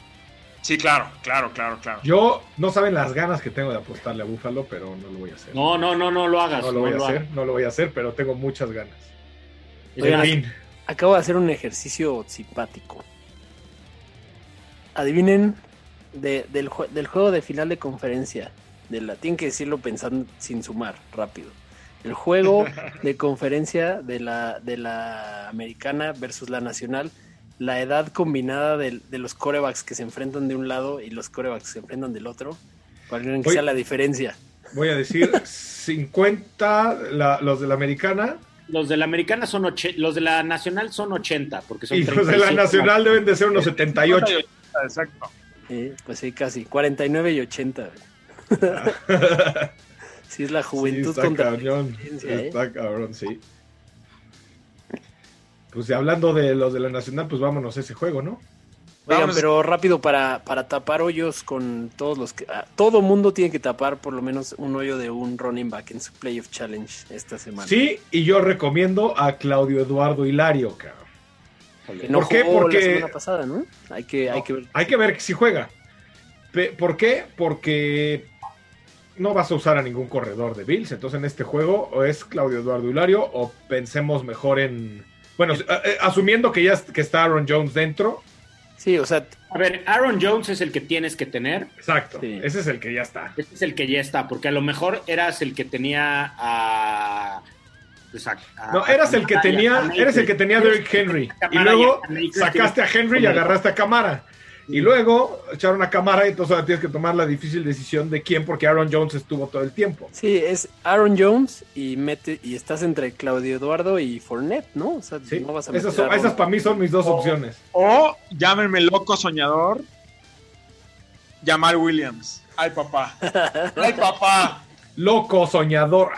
[SPEAKER 4] Sí, claro, claro, claro, claro.
[SPEAKER 1] Yo no saben las ganas que tengo de apostarle a Buffalo, pero no lo voy a hacer.
[SPEAKER 5] No, no, no, no lo hagas.
[SPEAKER 1] No lo voy a
[SPEAKER 5] lo
[SPEAKER 1] hacer,
[SPEAKER 5] hagas.
[SPEAKER 1] no lo voy a hacer, pero tengo muchas ganas.
[SPEAKER 3] Oigan,
[SPEAKER 1] En fin,
[SPEAKER 3] Acabo de hacer un ejercicio simpático. Adivinen de- del, del juego de final de conferencia. De la, tienen que decirlo pensando sin sumar, rápido. El juego <laughs> de conferencia de la, de la americana versus la nacional. La edad combinada del- de, los corebacks que se enfrentan de un lado y los corebacks que se enfrentan del otro. ¿Cuál creen que sea la diferencia?
[SPEAKER 1] Voy a decir <laughs> 50 la- los de la americana
[SPEAKER 5] Los de la americana son oche- los de la nacional son 80, porque son
[SPEAKER 1] y los de la
[SPEAKER 5] 35.
[SPEAKER 1] nacional deben de ser unos 78. <laughs>
[SPEAKER 4] Exacto.
[SPEAKER 3] Eh, pues sí, casi. 49 y 80. <laughs> Sí, es la
[SPEAKER 1] Sí,
[SPEAKER 3] juventud
[SPEAKER 1] está
[SPEAKER 3] contra la
[SPEAKER 1] cabrón,
[SPEAKER 3] experiencia, ¿eh?
[SPEAKER 1] está cabrón, sí. Pues hablando de los de la nacional, pues vámonos a ese juego, ¿no?
[SPEAKER 3] Oigan, pero rápido para, para tapar hoyos con todos los que... ah, todo mundo tiene que tapar por lo menos un hoyo de un running back en su Playoff Challenge esta semana.
[SPEAKER 1] Sí, y yo recomiendo a Claudio Eduardo Hilario, cabrón.
[SPEAKER 3] Que no
[SPEAKER 1] ¿Por qué?
[SPEAKER 3] jugó
[SPEAKER 1] Porque-
[SPEAKER 3] la semana pasada, ¿no? Hay que, hay que ver.
[SPEAKER 1] Hay que ver si juega. ¿Por qué? Porque no vas a usar a ningún corredor de Bills. Entonces en este juego o es Claudio Eduardo Hilario o pensemos mejor en... Bueno, eh, eh, asumiendo que ya que está Aaron Jones dentro.
[SPEAKER 3] Sí, o sea,
[SPEAKER 5] A ver, Aaron Jones es el que tienes que tener.
[SPEAKER 1] Exacto.
[SPEAKER 3] Sí.
[SPEAKER 1] Ese es el que ya está.
[SPEAKER 5] Este es el que ya está, porque a lo mejor eras el que tenía a. pues, a- a-
[SPEAKER 1] No, eras el que tenía,
[SPEAKER 5] a-
[SPEAKER 1] eres el que tenía a Derrick Henry. Y luego sacaste a Henry y agarraste a Camara. Y luego echaron a Camara y entonces ahora tienes que tomar la difícil decisión de quién, porque Aaron Jones estuvo todo el tiempo.
[SPEAKER 3] sí, es Aaron Jones y mete y estás entre Claudio Eduardo y Fournette, ¿no? O sea,
[SPEAKER 1] Sí,
[SPEAKER 3] no vas a meter
[SPEAKER 1] esas, son-
[SPEAKER 3] a Aaron-
[SPEAKER 1] esas para mí son mis dos opciones.
[SPEAKER 4] O llámenme loco soñador. Jamal Williams. Ay, papá. <laughs> Ay, papá.
[SPEAKER 1] Loco, soñador.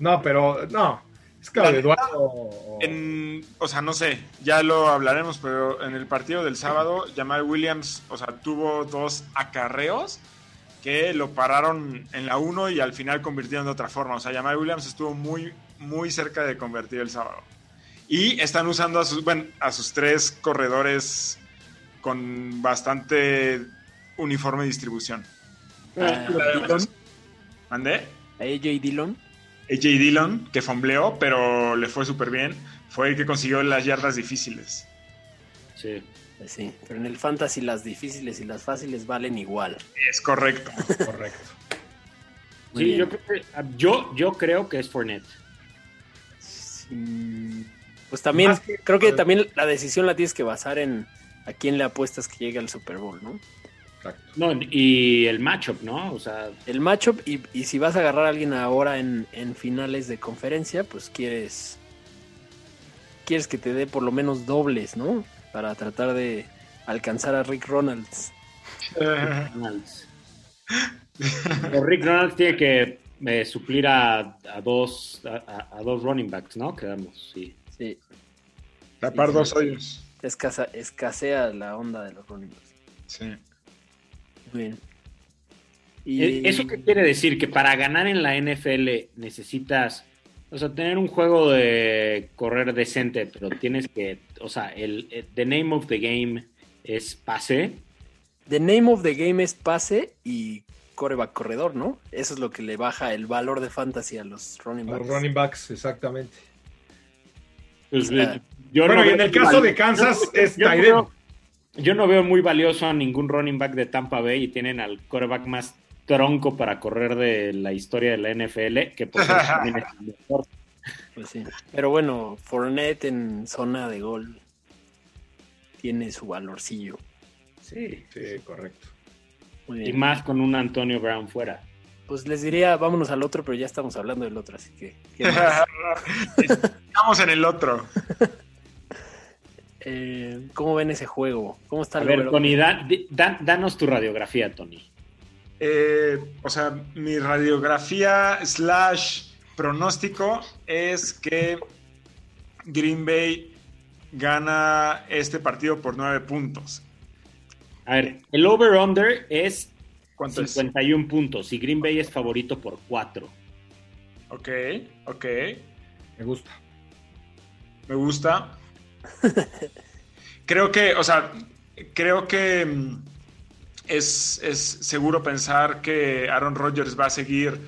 [SPEAKER 1] No, pero no. Es
[SPEAKER 4] La-
[SPEAKER 1] Eduardo.
[SPEAKER 4] En, o sea, no sé, ya lo hablaremos, pero en el partido del sábado, Jamal Williams, o sea, tuvo dos acarreos que lo pararon en la 1 y al final convirtieron de otra forma. O sea, Jamal Williams estuvo muy, muy cerca de convertir el sábado. Y están usando a sus, bueno, a sus tres corredores con bastante uniforme distribución.
[SPEAKER 3] Ah,
[SPEAKER 4] ¿Mandé?
[SPEAKER 3] a AJ Dillon.
[SPEAKER 4] AJ Dillon, que fombleó, pero le fue súper bien. Fue el que consiguió las yardas difíciles.
[SPEAKER 5] Sí.
[SPEAKER 3] Pues sí, pero en el fantasy las difíciles y las fáciles valen igual.
[SPEAKER 4] Es correcto. <laughs>
[SPEAKER 1] Correcto.
[SPEAKER 3] Muy
[SPEAKER 5] Sí,
[SPEAKER 3] bien.
[SPEAKER 5] yo, creo que- yo, yo creo que es Fournette.
[SPEAKER 3] Pues también,
[SPEAKER 1] que-
[SPEAKER 3] creo que también la decisión la tienes que basar en a quién le apuestas que llegue al Super Bowl, ¿no?
[SPEAKER 1] Exacto.
[SPEAKER 5] No, y el matchup, ¿no? O sea,
[SPEAKER 3] El matchup y, y si vas a agarrar a alguien ahora en, en finales de conferencia, pues quieres quieres que te dé por lo menos dobles, ¿no? Para tratar de alcanzar a Rick Ronalds.
[SPEAKER 5] Rick Ronalds tiene que eh, suplir a, a dos a, a- a dos running backs, ¿no? Quedamos, sí.
[SPEAKER 3] Sí,
[SPEAKER 4] Tapar
[SPEAKER 3] Sí,
[SPEAKER 4] dos
[SPEAKER 3] sí.
[SPEAKER 4] hoyos.
[SPEAKER 3] escasa- escasea la onda de los running backs.
[SPEAKER 4] Sí.
[SPEAKER 3] Muy bien. Y
[SPEAKER 5] Eh, ¿Eso qué quiere decir? Que para ganar en la NFL necesitas, o sea, tener un juego de correr decente, pero tienes que, o sea, el, el- the name of the game es pase.
[SPEAKER 3] The name of the game es pase y coreback corredor, ¿no? Eso es lo que le baja el valor de fantasy a los running
[SPEAKER 1] Los
[SPEAKER 3] backs.
[SPEAKER 1] running backs, exactamente.
[SPEAKER 5] Pues,
[SPEAKER 3] Ah.
[SPEAKER 5] eh, yo
[SPEAKER 1] bueno,
[SPEAKER 5] no
[SPEAKER 1] y en el caso de Kansas
[SPEAKER 5] yo-
[SPEAKER 1] es
[SPEAKER 5] yo Yo no veo muy valioso a ningún running back de Tampa Bay y tienen al coreback más tronco para correr de la historia de la NFL, que por cierto también es el mejor.
[SPEAKER 3] Pues sí. Pero bueno, Fournette en zona de gol tiene su valorcillo.
[SPEAKER 5] Sí.
[SPEAKER 1] Sí, correcto.
[SPEAKER 3] Muy
[SPEAKER 5] Y más con un Antonio Brown fuera.
[SPEAKER 3] Pues les diría, vámonos al otro, pero ya estamos hablando del otro, así que. ¿qué <laughs> más?
[SPEAKER 4] Estamos en el otro. <laughs>
[SPEAKER 3] Eh, ¿Cómo ven ese juego? ¿Cómo está
[SPEAKER 5] A
[SPEAKER 3] el
[SPEAKER 5] ver, Tony, da- di- da- danos tu radiografía, Tony.
[SPEAKER 4] Eh, o sea, mi radiografía slash pronóstico es que Green Bay gana este partido por nueve puntos.
[SPEAKER 5] A ver, el over-under es
[SPEAKER 4] ¿Cuánto es?
[SPEAKER 5] 51 puntos y Green Bay es favorito por 4.
[SPEAKER 4] Ok, ok.
[SPEAKER 1] Me gusta.
[SPEAKER 4] Me gusta. Creo que, o sea, creo que mm, es, es seguro pensar que Aaron Rodgers va a seguir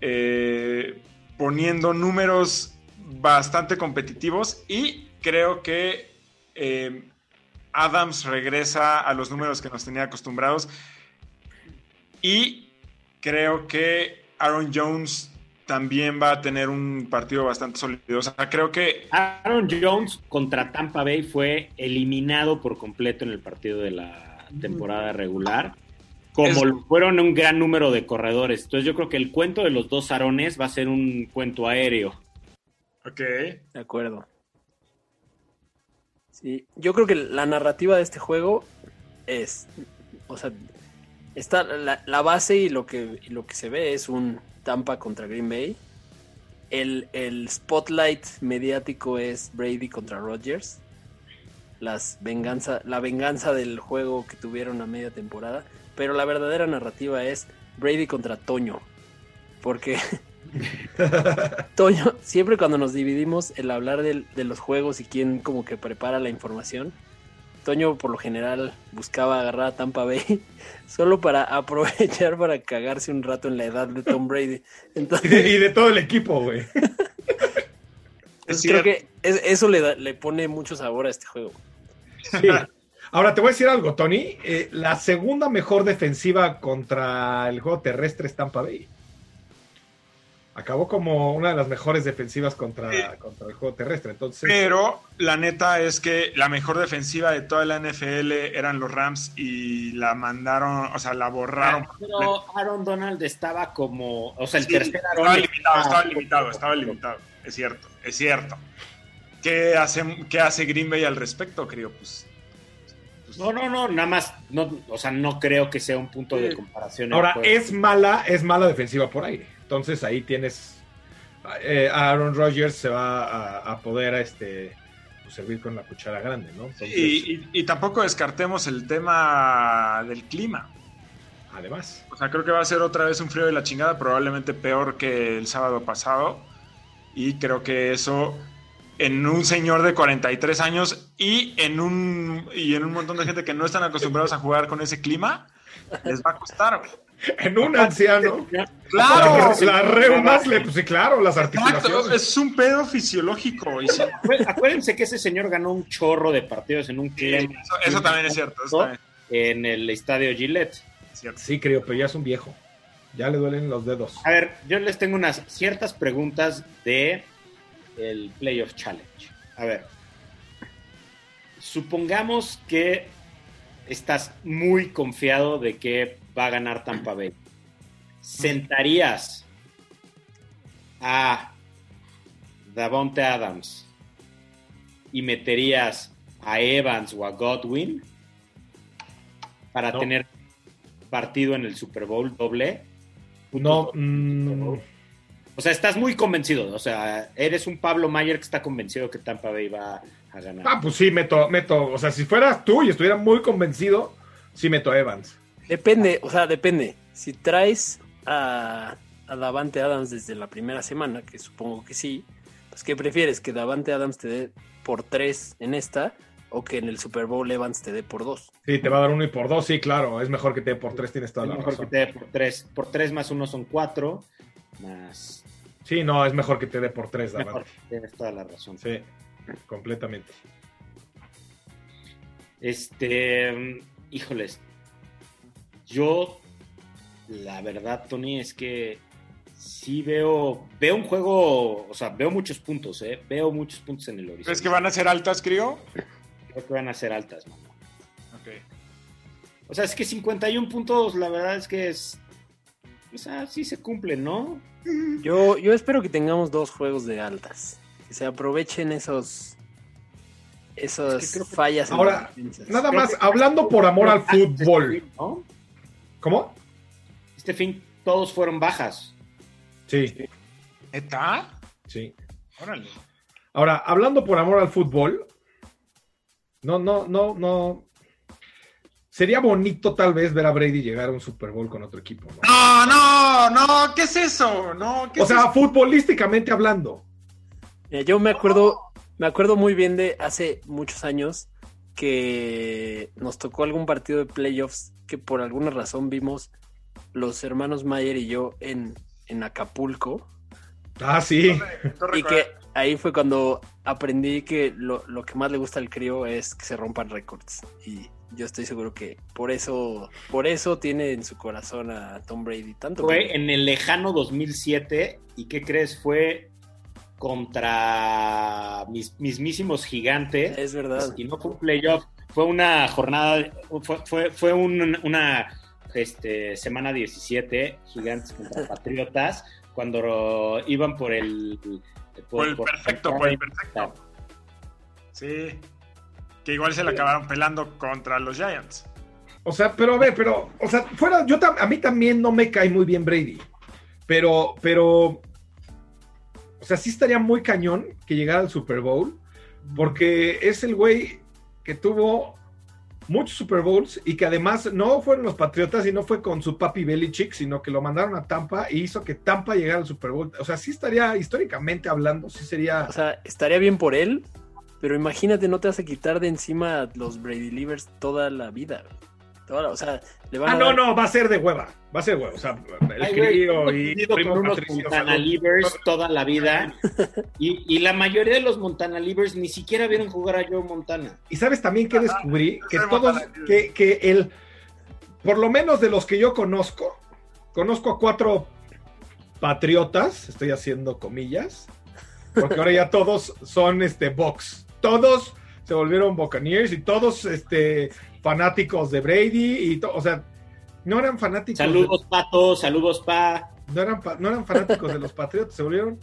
[SPEAKER 4] eh, poniendo números bastante competitivos y creo que eh, Adams regresa a los números que nos tenía acostumbrados. Y creo que Aaron Jones también va a tener un partido bastante sólido. O sea, creo que
[SPEAKER 5] Aaron Jones contra Tampa Bay fue eliminado por completo en el partido de la temporada regular, como
[SPEAKER 4] Es-
[SPEAKER 5] lo fueron un gran número de corredores. Entonces yo creo que el cuento de los dos Aarones va a ser un cuento aéreo.
[SPEAKER 4] Ok.
[SPEAKER 3] De acuerdo. Sí, yo creo que la narrativa de este juego es, o sea, está la, la base y lo que y lo que se ve es un Tampa contra Green Bay. El, el spotlight mediático es Brady contra Rodgers. Las venganza, la venganza del juego que tuvieron a media temporada. Pero la verdadera narrativa es Brady contra Toño. Porque <laughs> Toño, siempre cuando nos dividimos el hablar de los juegos y quién como que prepara la información, Toño por lo general buscaba agarrar a Tampa Bay <laughs> solo para <laughs> aprovechar para cagarse un rato en la edad de Tom Brady.
[SPEAKER 1] Y de,
[SPEAKER 3] Entonces, <laughs>
[SPEAKER 1] y de todo el equipo, güey.
[SPEAKER 3] pues, creo que es- eso le, da- le pone mucho sabor a este juego.
[SPEAKER 1] Sí. Ahora te voy a decir algo, Tony. Eh, la segunda mejor defensiva contra el juego terrestre es Tampa Bay. Acabó como una de las mejores defensivas contra,
[SPEAKER 4] Sí.
[SPEAKER 1] contra el juego terrestre. Entonces,
[SPEAKER 4] Pero la neta es que la mejor defensiva de toda la NFL eran los Rams y la mandaron, o sea, la borraron.
[SPEAKER 5] Pero Aaron Donald estaba como, o sea, el
[SPEAKER 4] Sí,
[SPEAKER 5] tercer Aaron
[SPEAKER 4] estaba limitado, estaba limitado, estaba limitado. Es cierto, es cierto. ¿Qué hace, qué hace Green Bay al respecto, creo? Pues, pues,
[SPEAKER 5] No, no, no, nada más, no, o sea, no creo que sea un punto de comparación.
[SPEAKER 1] ahora es mala, es mala defensiva por aire. Entonces ahí tienes eh, Aaron Rodgers se va a, a poder este pues, servir con la cuchara grande, ¿no? Entonces,
[SPEAKER 4] y, y- y tampoco descartemos el tema del clima.
[SPEAKER 1] además,
[SPEAKER 4] O sea, creo que va a ser otra vez un frío de la chingada, probablemente peor que el sábado pasado. Y creo que eso en un señor de 43 años y en un y en un montón de gente que no están acostumbrados a jugar con ese clima, les va a costar, güey. <laughs>
[SPEAKER 1] en un anciano,
[SPEAKER 4] ¡Claro!
[SPEAKER 1] las reumas, le, pues sí, claro, las
[SPEAKER 4] Exacto,
[SPEAKER 1] articulaciones.
[SPEAKER 4] es un pedo fisiológico. Y sí,
[SPEAKER 5] Acuérdense que ese señor ganó un chorro de partidos en un clima
[SPEAKER 4] eso, eso también es cierto. Eso también
[SPEAKER 5] en el estadio Gillette.
[SPEAKER 4] cierto.
[SPEAKER 1] Sí, creo, pero ya es un viejo. Ya le duelen los dedos.
[SPEAKER 5] A ver, yo les tengo unas ciertas preguntas de el Playoff Challenge. A ver, supongamos que estás muy confiado de que va a ganar Tampa Bay. ¿Sentarías a Davonte Adams y meterías a Evans o a Godwin para
[SPEAKER 1] No.
[SPEAKER 5] tener partido en el Super Bowl doble?
[SPEAKER 1] No, mm,
[SPEAKER 5] O sea, estás muy convencido. O sea, eres un Pablo Mayer que está convencido que Tampa Bay va a ganar.
[SPEAKER 1] ah, pues sí, meto, meto. O sea, si fueras tú y estuviera muy convencido, sí meto a Evans.
[SPEAKER 3] Depende, o sea, depende. Si traes a, a Davante Adams desde la primera semana, que supongo que sí, pues ¿qué prefieres? ¿Que Davante Adams te dé por tres en esta o que en el Super Bowl Evans te dé por dos?
[SPEAKER 1] Sí, te va a dar uno y por dos, sí, claro. Es mejor que te dé por tres, tienes toda
[SPEAKER 5] Es
[SPEAKER 1] la
[SPEAKER 5] mejor que
[SPEAKER 1] razón.
[SPEAKER 5] te dé por tres. Por tres más uno son cuatro. Más.
[SPEAKER 1] Sí, no, es mejor que te dé por tres,
[SPEAKER 5] Mejor. Tienes toda la razón.
[SPEAKER 1] Sí, completamente.
[SPEAKER 5] Este. mm, Híjoles. Yo. La verdad, Tony, es que. Sí veo. Veo un juego. O sea, veo muchos puntos, ¿eh? Veo muchos puntos en el horizonte.
[SPEAKER 4] ¿Crees que van a ser altas, creo?
[SPEAKER 5] Creo que van a ser altas, mano.
[SPEAKER 4] Ok.
[SPEAKER 5] O sea, es que 51 puntos, la verdad es que es. O sea, sí se cumplen, ¿no?
[SPEAKER 3] Yo, yo espero que tengamos dos juegos de altas. Que se aprovechen esos. Esas
[SPEAKER 5] Es que creo que-
[SPEAKER 3] fallas.
[SPEAKER 1] Ahora. Nada más,
[SPEAKER 5] que-
[SPEAKER 1] hablando por amor al fútbol.
[SPEAKER 5] ¿no?
[SPEAKER 1] ¿Cómo?
[SPEAKER 5] Este fin todos fueron bajas.
[SPEAKER 1] Sí,
[SPEAKER 4] ¿Neta?
[SPEAKER 1] sí.
[SPEAKER 4] Órale.
[SPEAKER 1] Ahora, hablando por amor al fútbol, no, no, no, no. Sería bonito tal vez ver a Brady llegar a un Super Bowl con otro equipo, ¿no?
[SPEAKER 4] No, no, no, ¿qué es eso? No, ¿qué
[SPEAKER 1] O
[SPEAKER 4] es
[SPEAKER 1] sea,
[SPEAKER 4] eso?
[SPEAKER 1] futbolísticamente hablando.
[SPEAKER 3] Mira, yo me acuerdo, me acuerdo muy bien de hace muchos años que nos tocó algún partido de playoffs que por alguna razón vimos los hermanos Mayer y yo en, en Acapulco
[SPEAKER 1] Ah, sí.
[SPEAKER 3] Y que ahí fue cuando aprendí que lo, lo que más le gusta al crío es que se rompan récords. Y yo estoy seguro que por eso, por eso tiene en su corazón a Tom Brady tanto.
[SPEAKER 5] Fue en el lejano 2007 y ¿qué crees? Fue contra mis mismísimos gigantes.
[SPEAKER 3] Es verdad.
[SPEAKER 5] Y no fue un playoff, fue una jornada, fue, fue, fue un- una este, semana 17, gigantes contra <laughs> patriotas, cuando iban por el...
[SPEAKER 4] Por el perfecto, por el perfecto. Sí. Que igual se le acabaron pelando contra los Giants.
[SPEAKER 1] O sea, pero a ver, pero, o sea, fuera, yo a mí también no me cae muy bien Brady. Pero, pero, o sea, sí estaría muy cañón que llegara al Super Bowl, porque es el güey que tuvo muchos Super Bowls y que además no fueron los Patriotas y no fue con su papi Belichick, sino que lo mandaron a Tampa y hizo que Tampa llegara al Super Bowl. O sea, sí estaría, históricamente hablando, sí sería...
[SPEAKER 3] O sea, estaría bien por él, pero imagínate, no te vas a quitar de encima los Brady Leavers toda la vida. Güey. Toda la- o sea, le van
[SPEAKER 1] Ah,
[SPEAKER 3] a
[SPEAKER 1] no,
[SPEAKER 3] dar-
[SPEAKER 1] no, va a ser de hueva, va a ser de hueva. O sea, el
[SPEAKER 5] Ay,
[SPEAKER 1] crío y primo
[SPEAKER 5] con unos Montana. Leavers toda la vida <laughs> y, y la mayoría de los Montana Leavers ni siquiera vieron jugar a Joe Montana.
[SPEAKER 1] Y sabes también que descubrí que todos, que, que el, por lo menos de los que yo conozco, conozco a cuatro patriotas, estoy haciendo comillas, porque ahora ya <laughs> todos son este box, todos se volvieron Buccaneers y todos este fanáticos de Brady y o sea, no eran fanáticos de-
[SPEAKER 5] Saludos, Pato, saludos, Pa.
[SPEAKER 1] no eran, no eran fanáticos de los Patriotas, se volvieron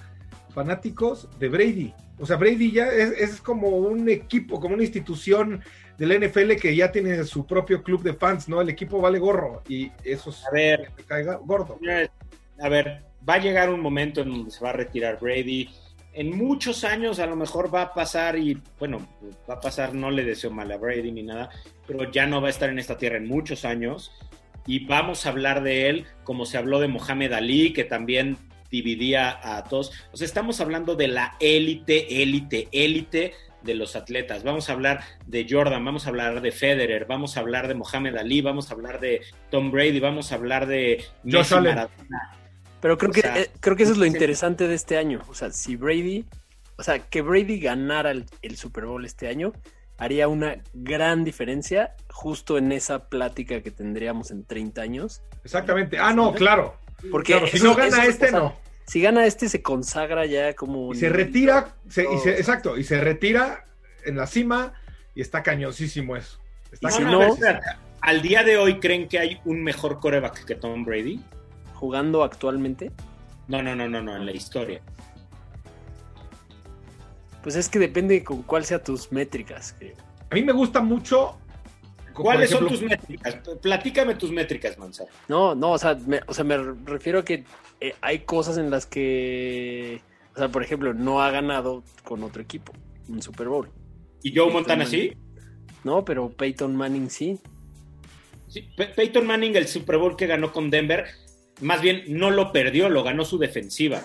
[SPEAKER 1] fanáticos de Brady. O sea, Brady ya es, es como un equipo, como una institución del NFL que ya tiene su propio club de fans, ¿no? El equipo vale gorro y eso es
[SPEAKER 5] A ver,
[SPEAKER 1] me caiga gordo.
[SPEAKER 5] a ver, va a llegar un momento en donde se va a retirar Brady. En muchos años a lo mejor va a pasar y, bueno, va a pasar, no le deseo mal a Brady ni nada, pero ya no va a estar en esta tierra en muchos años. Y vamos a hablar de él como se habló de Mohamed Ali, que también dividía a todos. O sea, estamos hablando de la élite, élite, élite de los atletas. Vamos a hablar de Jordan, vamos a hablar de Federer, vamos a hablar de Mohamed Ali, vamos a hablar de Tom Brady, vamos a hablar de Messi. Maradona.
[SPEAKER 3] Pero creo
[SPEAKER 5] O
[SPEAKER 3] que,
[SPEAKER 5] sea,
[SPEAKER 3] eh, creo que eso es lo interesante de este año. O sea, si Brady, o sea, que Brady ganara el, el Super Bowl este año, haría una gran diferencia justo en esa plática que tendríamos en 30 años.
[SPEAKER 1] Exactamente. Ah, no, claro.
[SPEAKER 3] Porque
[SPEAKER 1] Claro, si
[SPEAKER 3] eso-
[SPEAKER 1] no gana
[SPEAKER 3] eso-
[SPEAKER 1] este,
[SPEAKER 3] o sea,
[SPEAKER 1] no.
[SPEAKER 3] Si gana este, se consagra ya como.
[SPEAKER 1] Y se retira, se- y se-
[SPEAKER 3] o sea.
[SPEAKER 1] exacto, y se retira en la cima y está cañosísimo eso. Está
[SPEAKER 3] Y si
[SPEAKER 5] No. ¿Al día de hoy creen que hay un mejor coreback que Tom Brady?
[SPEAKER 3] Jugando actualmente.
[SPEAKER 5] No, no, no, no, no, en la historia.
[SPEAKER 3] Pues es que depende con cuál sea tus métricas. creo.
[SPEAKER 1] A mí me gusta mucho.
[SPEAKER 5] ¿Cuáles son tus métricas? Platícame tus métricas, Manzar.
[SPEAKER 3] No, no, o sea, me, o sea, me refiero a que eh, hay cosas en las que, o sea, por ejemplo, no ha ganado con otro equipo un Super Bowl.
[SPEAKER 5] ¿Y Joe
[SPEAKER 3] Peyton
[SPEAKER 5] Montana
[SPEAKER 3] Manning.
[SPEAKER 5] sí?
[SPEAKER 3] No, pero Peyton Manning sí.
[SPEAKER 5] Sí, Pe- Peyton Manning, el Super Bowl que ganó con Denver, más bien no lo perdió, lo ganó su defensiva.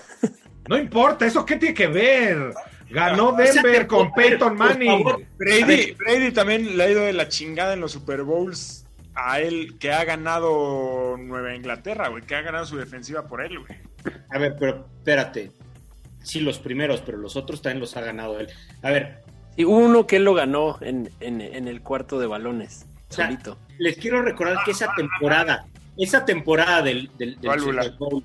[SPEAKER 1] No importa, ¿eso qué tiene que ver? Ganó
[SPEAKER 5] O sea,
[SPEAKER 1] Denver con Peyton Manning.
[SPEAKER 4] Brady. Brady también le ha ido de la chingada en los Super Bowls a él, que ha ganado Nueva Inglaterra, güey, que ha ganado su defensiva por él, güey.
[SPEAKER 5] A ver, pero espérate. Sí, los primeros, pero los otros también los ha ganado él. A ver,
[SPEAKER 3] Y hubo uno que él lo ganó en, en- en el cuarto de balones,
[SPEAKER 5] O sea,
[SPEAKER 3] solito.
[SPEAKER 5] les quiero recordar que esa temporada, esa temporada del, del. Super Bowl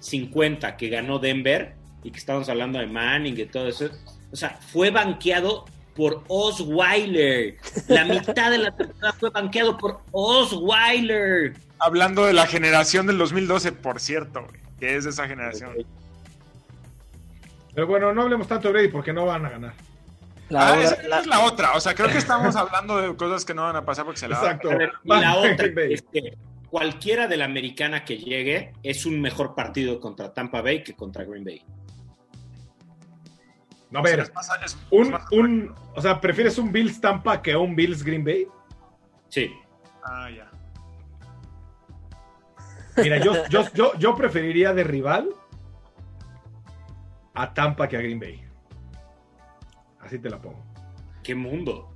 [SPEAKER 5] 50 que ganó Denver y que estábamos hablando de Manning y todo eso, o sea, fue banqueado por Osweiler. La mitad de la temporada fue banqueado por Osweiler.
[SPEAKER 4] Hablando de la generación del 2012, por cierto, güey, que es de esa generación.
[SPEAKER 1] Pero bueno, no hablemos tanto de Brady porque no van a ganar.
[SPEAKER 3] La
[SPEAKER 4] Ah, esa,
[SPEAKER 3] la-
[SPEAKER 4] es la otra, o sea, creo que estamos <laughs> hablando de cosas que no van a pasar porque se la
[SPEAKER 1] Exacto.
[SPEAKER 5] A ver, y
[SPEAKER 1] Van
[SPEAKER 5] la
[SPEAKER 1] a
[SPEAKER 5] otra <laughs> es que cualquiera de la americana que llegue es un mejor partido contra Tampa Bay que contra Green Bay.
[SPEAKER 1] A ver,
[SPEAKER 4] es- es
[SPEAKER 1] un, un, o sea, ¿prefieres un Bills Tampa que un Bills Green Bay?
[SPEAKER 5] Sí.
[SPEAKER 4] Ah, ya.
[SPEAKER 1] Mira, yo, <laughs> yo, yo, yo preferiría de rival a Tampa que a Green Bay. Así te la pongo.
[SPEAKER 5] ¿Qué mundo?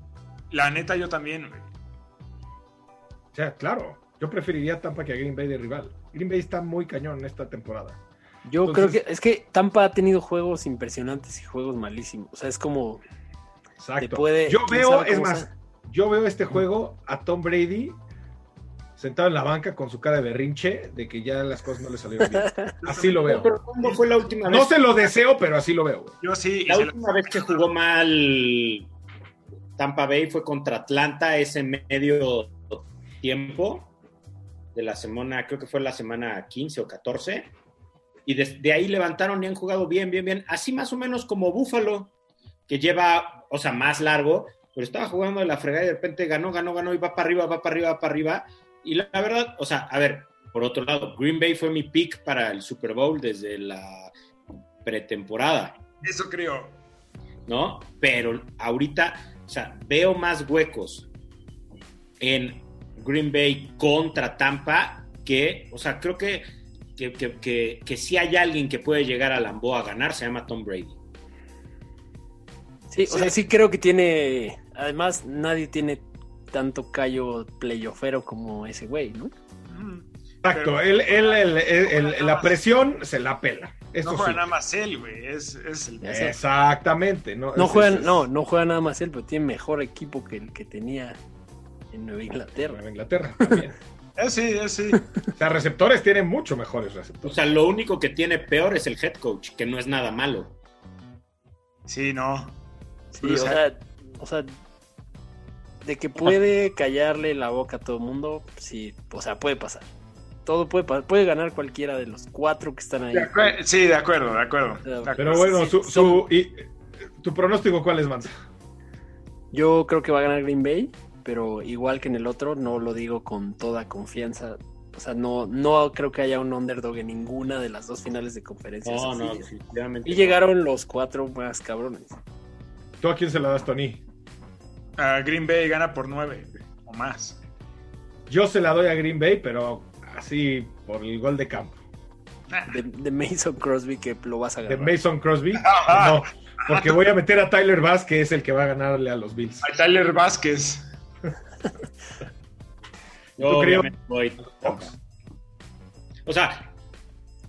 [SPEAKER 4] La neta, yo también, güey.
[SPEAKER 1] O sea, claro, yo preferiría a Tampa que a Green Bay de rival. Green Bay está muy cañón en esta temporada.
[SPEAKER 3] Yo
[SPEAKER 1] Entonces-
[SPEAKER 3] creo que es que Tampa ha tenido juegos impresionantes y juegos malísimos. O sea, es como
[SPEAKER 1] Exacto.
[SPEAKER 3] puede.
[SPEAKER 1] yo veo, es más,
[SPEAKER 3] sea.
[SPEAKER 1] yo veo este juego a Tom Brady sentado en la banca con su cara de berrinche de que ya las cosas no le salieron bien. <laughs> Así lo veo.
[SPEAKER 5] Pero ¿cuándo fue la última
[SPEAKER 1] No
[SPEAKER 5] vez?
[SPEAKER 1] se lo deseo, pero así lo veo. güey.
[SPEAKER 4] Yo sí.
[SPEAKER 5] La
[SPEAKER 4] lo-
[SPEAKER 5] última vez que jugó mal Tampa Bay fue contra Atlanta ese medio tiempo de la semana, creo que fue la semana 15 o 14. Y desde ahí levantaron y han jugado bien, bien, bien. Así más o menos como Búfalo, que lleva, o sea, más largo, pero estaba jugando de la fregada y de repente ganó, ganó, ganó y va para arriba, va para arriba, va para arriba. Y la, la verdad, o sea, a ver, por otro lado, Green Bay fue mi pick para el Super Bowl desde la pretemporada.
[SPEAKER 4] Eso creo.
[SPEAKER 5] ¿no? Pero ahorita, o sea, veo más huecos en Green Bay contra Tampa que, o sea, creo que, que, que, que, que si hay alguien que puede llegar a Lambeau a ganar, se llama Tom Brady.
[SPEAKER 3] Sí, o sea, sí creo que tiene. Además, nadie tiene tanto callo playoffero como ese güey, ¿no?
[SPEAKER 1] Exacto.
[SPEAKER 4] Pero-
[SPEAKER 1] Él, él- él- él- él- la presión se la pela. Eso
[SPEAKER 4] no juega
[SPEAKER 1] sí.
[SPEAKER 4] nada más él, güey. Es, es el.
[SPEAKER 1] Exactamente. No,
[SPEAKER 3] No
[SPEAKER 1] Es-
[SPEAKER 3] juegan,
[SPEAKER 1] es- es-
[SPEAKER 3] no, no juega nada más él, pero tiene mejor equipo que el que tenía en Nueva Inglaterra.
[SPEAKER 1] Nueva Inglaterra también.
[SPEAKER 4] Es <laughs> sí, es sí.
[SPEAKER 1] O sea, receptores tienen mucho mejores
[SPEAKER 5] O
[SPEAKER 1] receptores.
[SPEAKER 5] sea, lo único que tiene peor es el head coach, que no es nada malo.
[SPEAKER 4] Sí, no.
[SPEAKER 3] Sí,
[SPEAKER 4] O
[SPEAKER 3] o
[SPEAKER 4] sea,
[SPEAKER 3] o sea, de que puede callarle la boca a todo el mundo, sí, o sea, puede pasar. Todo puede pasar, puede ganar cualquiera de los cuatro que están ahí.
[SPEAKER 4] De sí, de acuerdo, de acuerdo.
[SPEAKER 3] Pero-
[SPEAKER 4] De acuerdo.
[SPEAKER 1] Pero bueno,
[SPEAKER 3] Sí,
[SPEAKER 1] su,
[SPEAKER 3] son-
[SPEAKER 1] su- y, ¿tu pronóstico cuál es, Manza?
[SPEAKER 3] Yo creo que va a ganar Green Bay, pero igual que en el otro, no lo digo con toda confianza. O sea, no, no creo que haya un underdog en ninguna de las dos finales de conferencias.
[SPEAKER 5] No,
[SPEAKER 3] así.
[SPEAKER 5] no, definitivamente.
[SPEAKER 3] Y
[SPEAKER 5] no.
[SPEAKER 3] llegaron los cuatro más cabrones.
[SPEAKER 1] ¿Tú a quién se la das, Tony?
[SPEAKER 4] Ah, Green Bay gana por nueve o más.
[SPEAKER 1] Yo se la doy a Green Bay, pero así por el gol de campo.
[SPEAKER 3] De, de Mason Crosby que lo vas a
[SPEAKER 1] De
[SPEAKER 3] ganar.
[SPEAKER 1] Mason Crosby. <laughs> No, porque voy a meter a Tyler Bass, que es el que va a ganarle a los Bills.
[SPEAKER 4] A Tyler Vázquez. <laughs>
[SPEAKER 5] Yo
[SPEAKER 1] ¿Tú creo?
[SPEAKER 5] obviamente voy. O sea,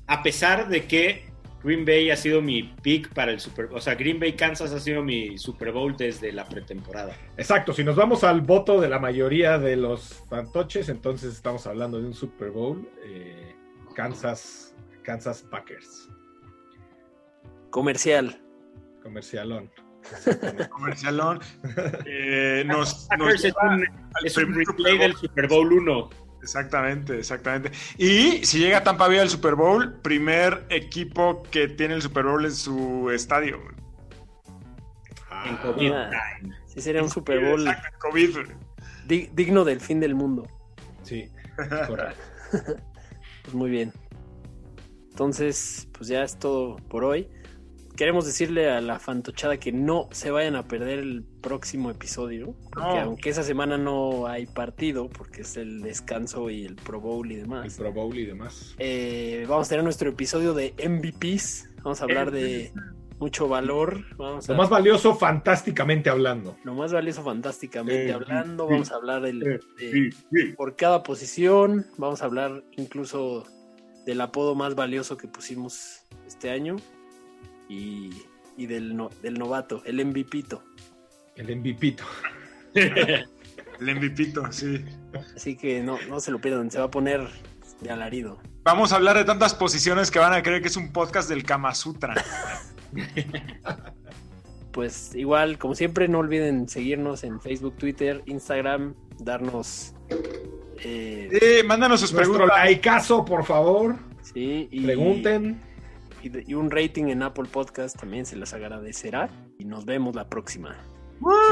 [SPEAKER 5] a pesar de que Green Bay ha sido mi pick para el Super o sea, Green Bay Kansas ha sido mi Super Bowl desde la pretemporada.
[SPEAKER 1] Exacto, si nos vamos al voto de la mayoría de los fantoches, entonces estamos hablando de un Super Bowl. eh, Kansas, Kansas Packers.
[SPEAKER 3] Comercial.
[SPEAKER 1] Comercialón. <laughs>
[SPEAKER 4] Comercialón. Eh, nos, nos
[SPEAKER 5] Packers es
[SPEAKER 4] lleva
[SPEAKER 5] un,
[SPEAKER 4] al
[SPEAKER 5] es un replay
[SPEAKER 4] Bowl.
[SPEAKER 5] del Super Bowl 1.
[SPEAKER 4] Exactamente, exactamente. Y si llega Tampa Bay al Super Bowl, primer equipo que tiene el Super Bowl en su estadio.
[SPEAKER 5] En COVID
[SPEAKER 3] Ah. Sí, sería un Super Bowl
[SPEAKER 4] Exacto, COVID.
[SPEAKER 3] di- digno del fin del mundo.
[SPEAKER 1] Sí, <laughs> correcto.
[SPEAKER 3] Pues muy bien. Entonces, pues ya es todo por hoy. Queremos decirle a la fantochada que no se vayan a perder el próximo episodio. Porque
[SPEAKER 4] No.
[SPEAKER 3] aunque esa semana no hay partido, porque es el descanso y el Pro Bowl y
[SPEAKER 1] El
[SPEAKER 3] demás,
[SPEAKER 1] Pro Bowl y demás.
[SPEAKER 3] eh, vamos a tener nuestro episodio de MVPs. Vamos a hablar de mucho valor. Vamos a,
[SPEAKER 1] Lo más valioso, fantásticamente hablando.
[SPEAKER 3] lo más valioso fantásticamente
[SPEAKER 5] Eh,
[SPEAKER 3] hablando. Vamos a hablar del,
[SPEAKER 5] eh,
[SPEAKER 3] de- por cada posición. Vamos a hablar incluso del apodo más valioso que pusimos este año y, y del, no- del novato, el MVPito.
[SPEAKER 1] El MVP. <laughs>
[SPEAKER 4] El MVPito, sí.
[SPEAKER 3] Así que no, no se lo pierdan, se va a poner de alarido.
[SPEAKER 4] Vamos a hablar de tantas posiciones que van a creer que es un podcast del Kama Sutra. <laughs>
[SPEAKER 3] Pues igual, como siempre, no olviden seguirnos en Facebook, Twitter, Instagram, darnos... eh,
[SPEAKER 4] Sí, mándanos sus preguntas.
[SPEAKER 1] likeazo, por favor.
[SPEAKER 3] sí, y,
[SPEAKER 1] Pregunten.
[SPEAKER 3] Y de- y un rating en Apple Podcast también se les agradecerá. Y nos vemos la próxima.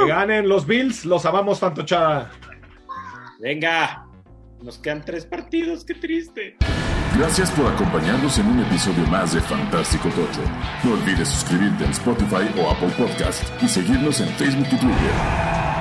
[SPEAKER 1] Que ganen los Bills, los amamos, fantochada.
[SPEAKER 5] Venga, nos quedan tres partidos, qué triste.
[SPEAKER 2] Gracias por acompañarnos en un episodio más de Fantástico Tocho. No olvides suscribirte en Spotify o Apple Podcast y seguirnos en Facebook y Twitter.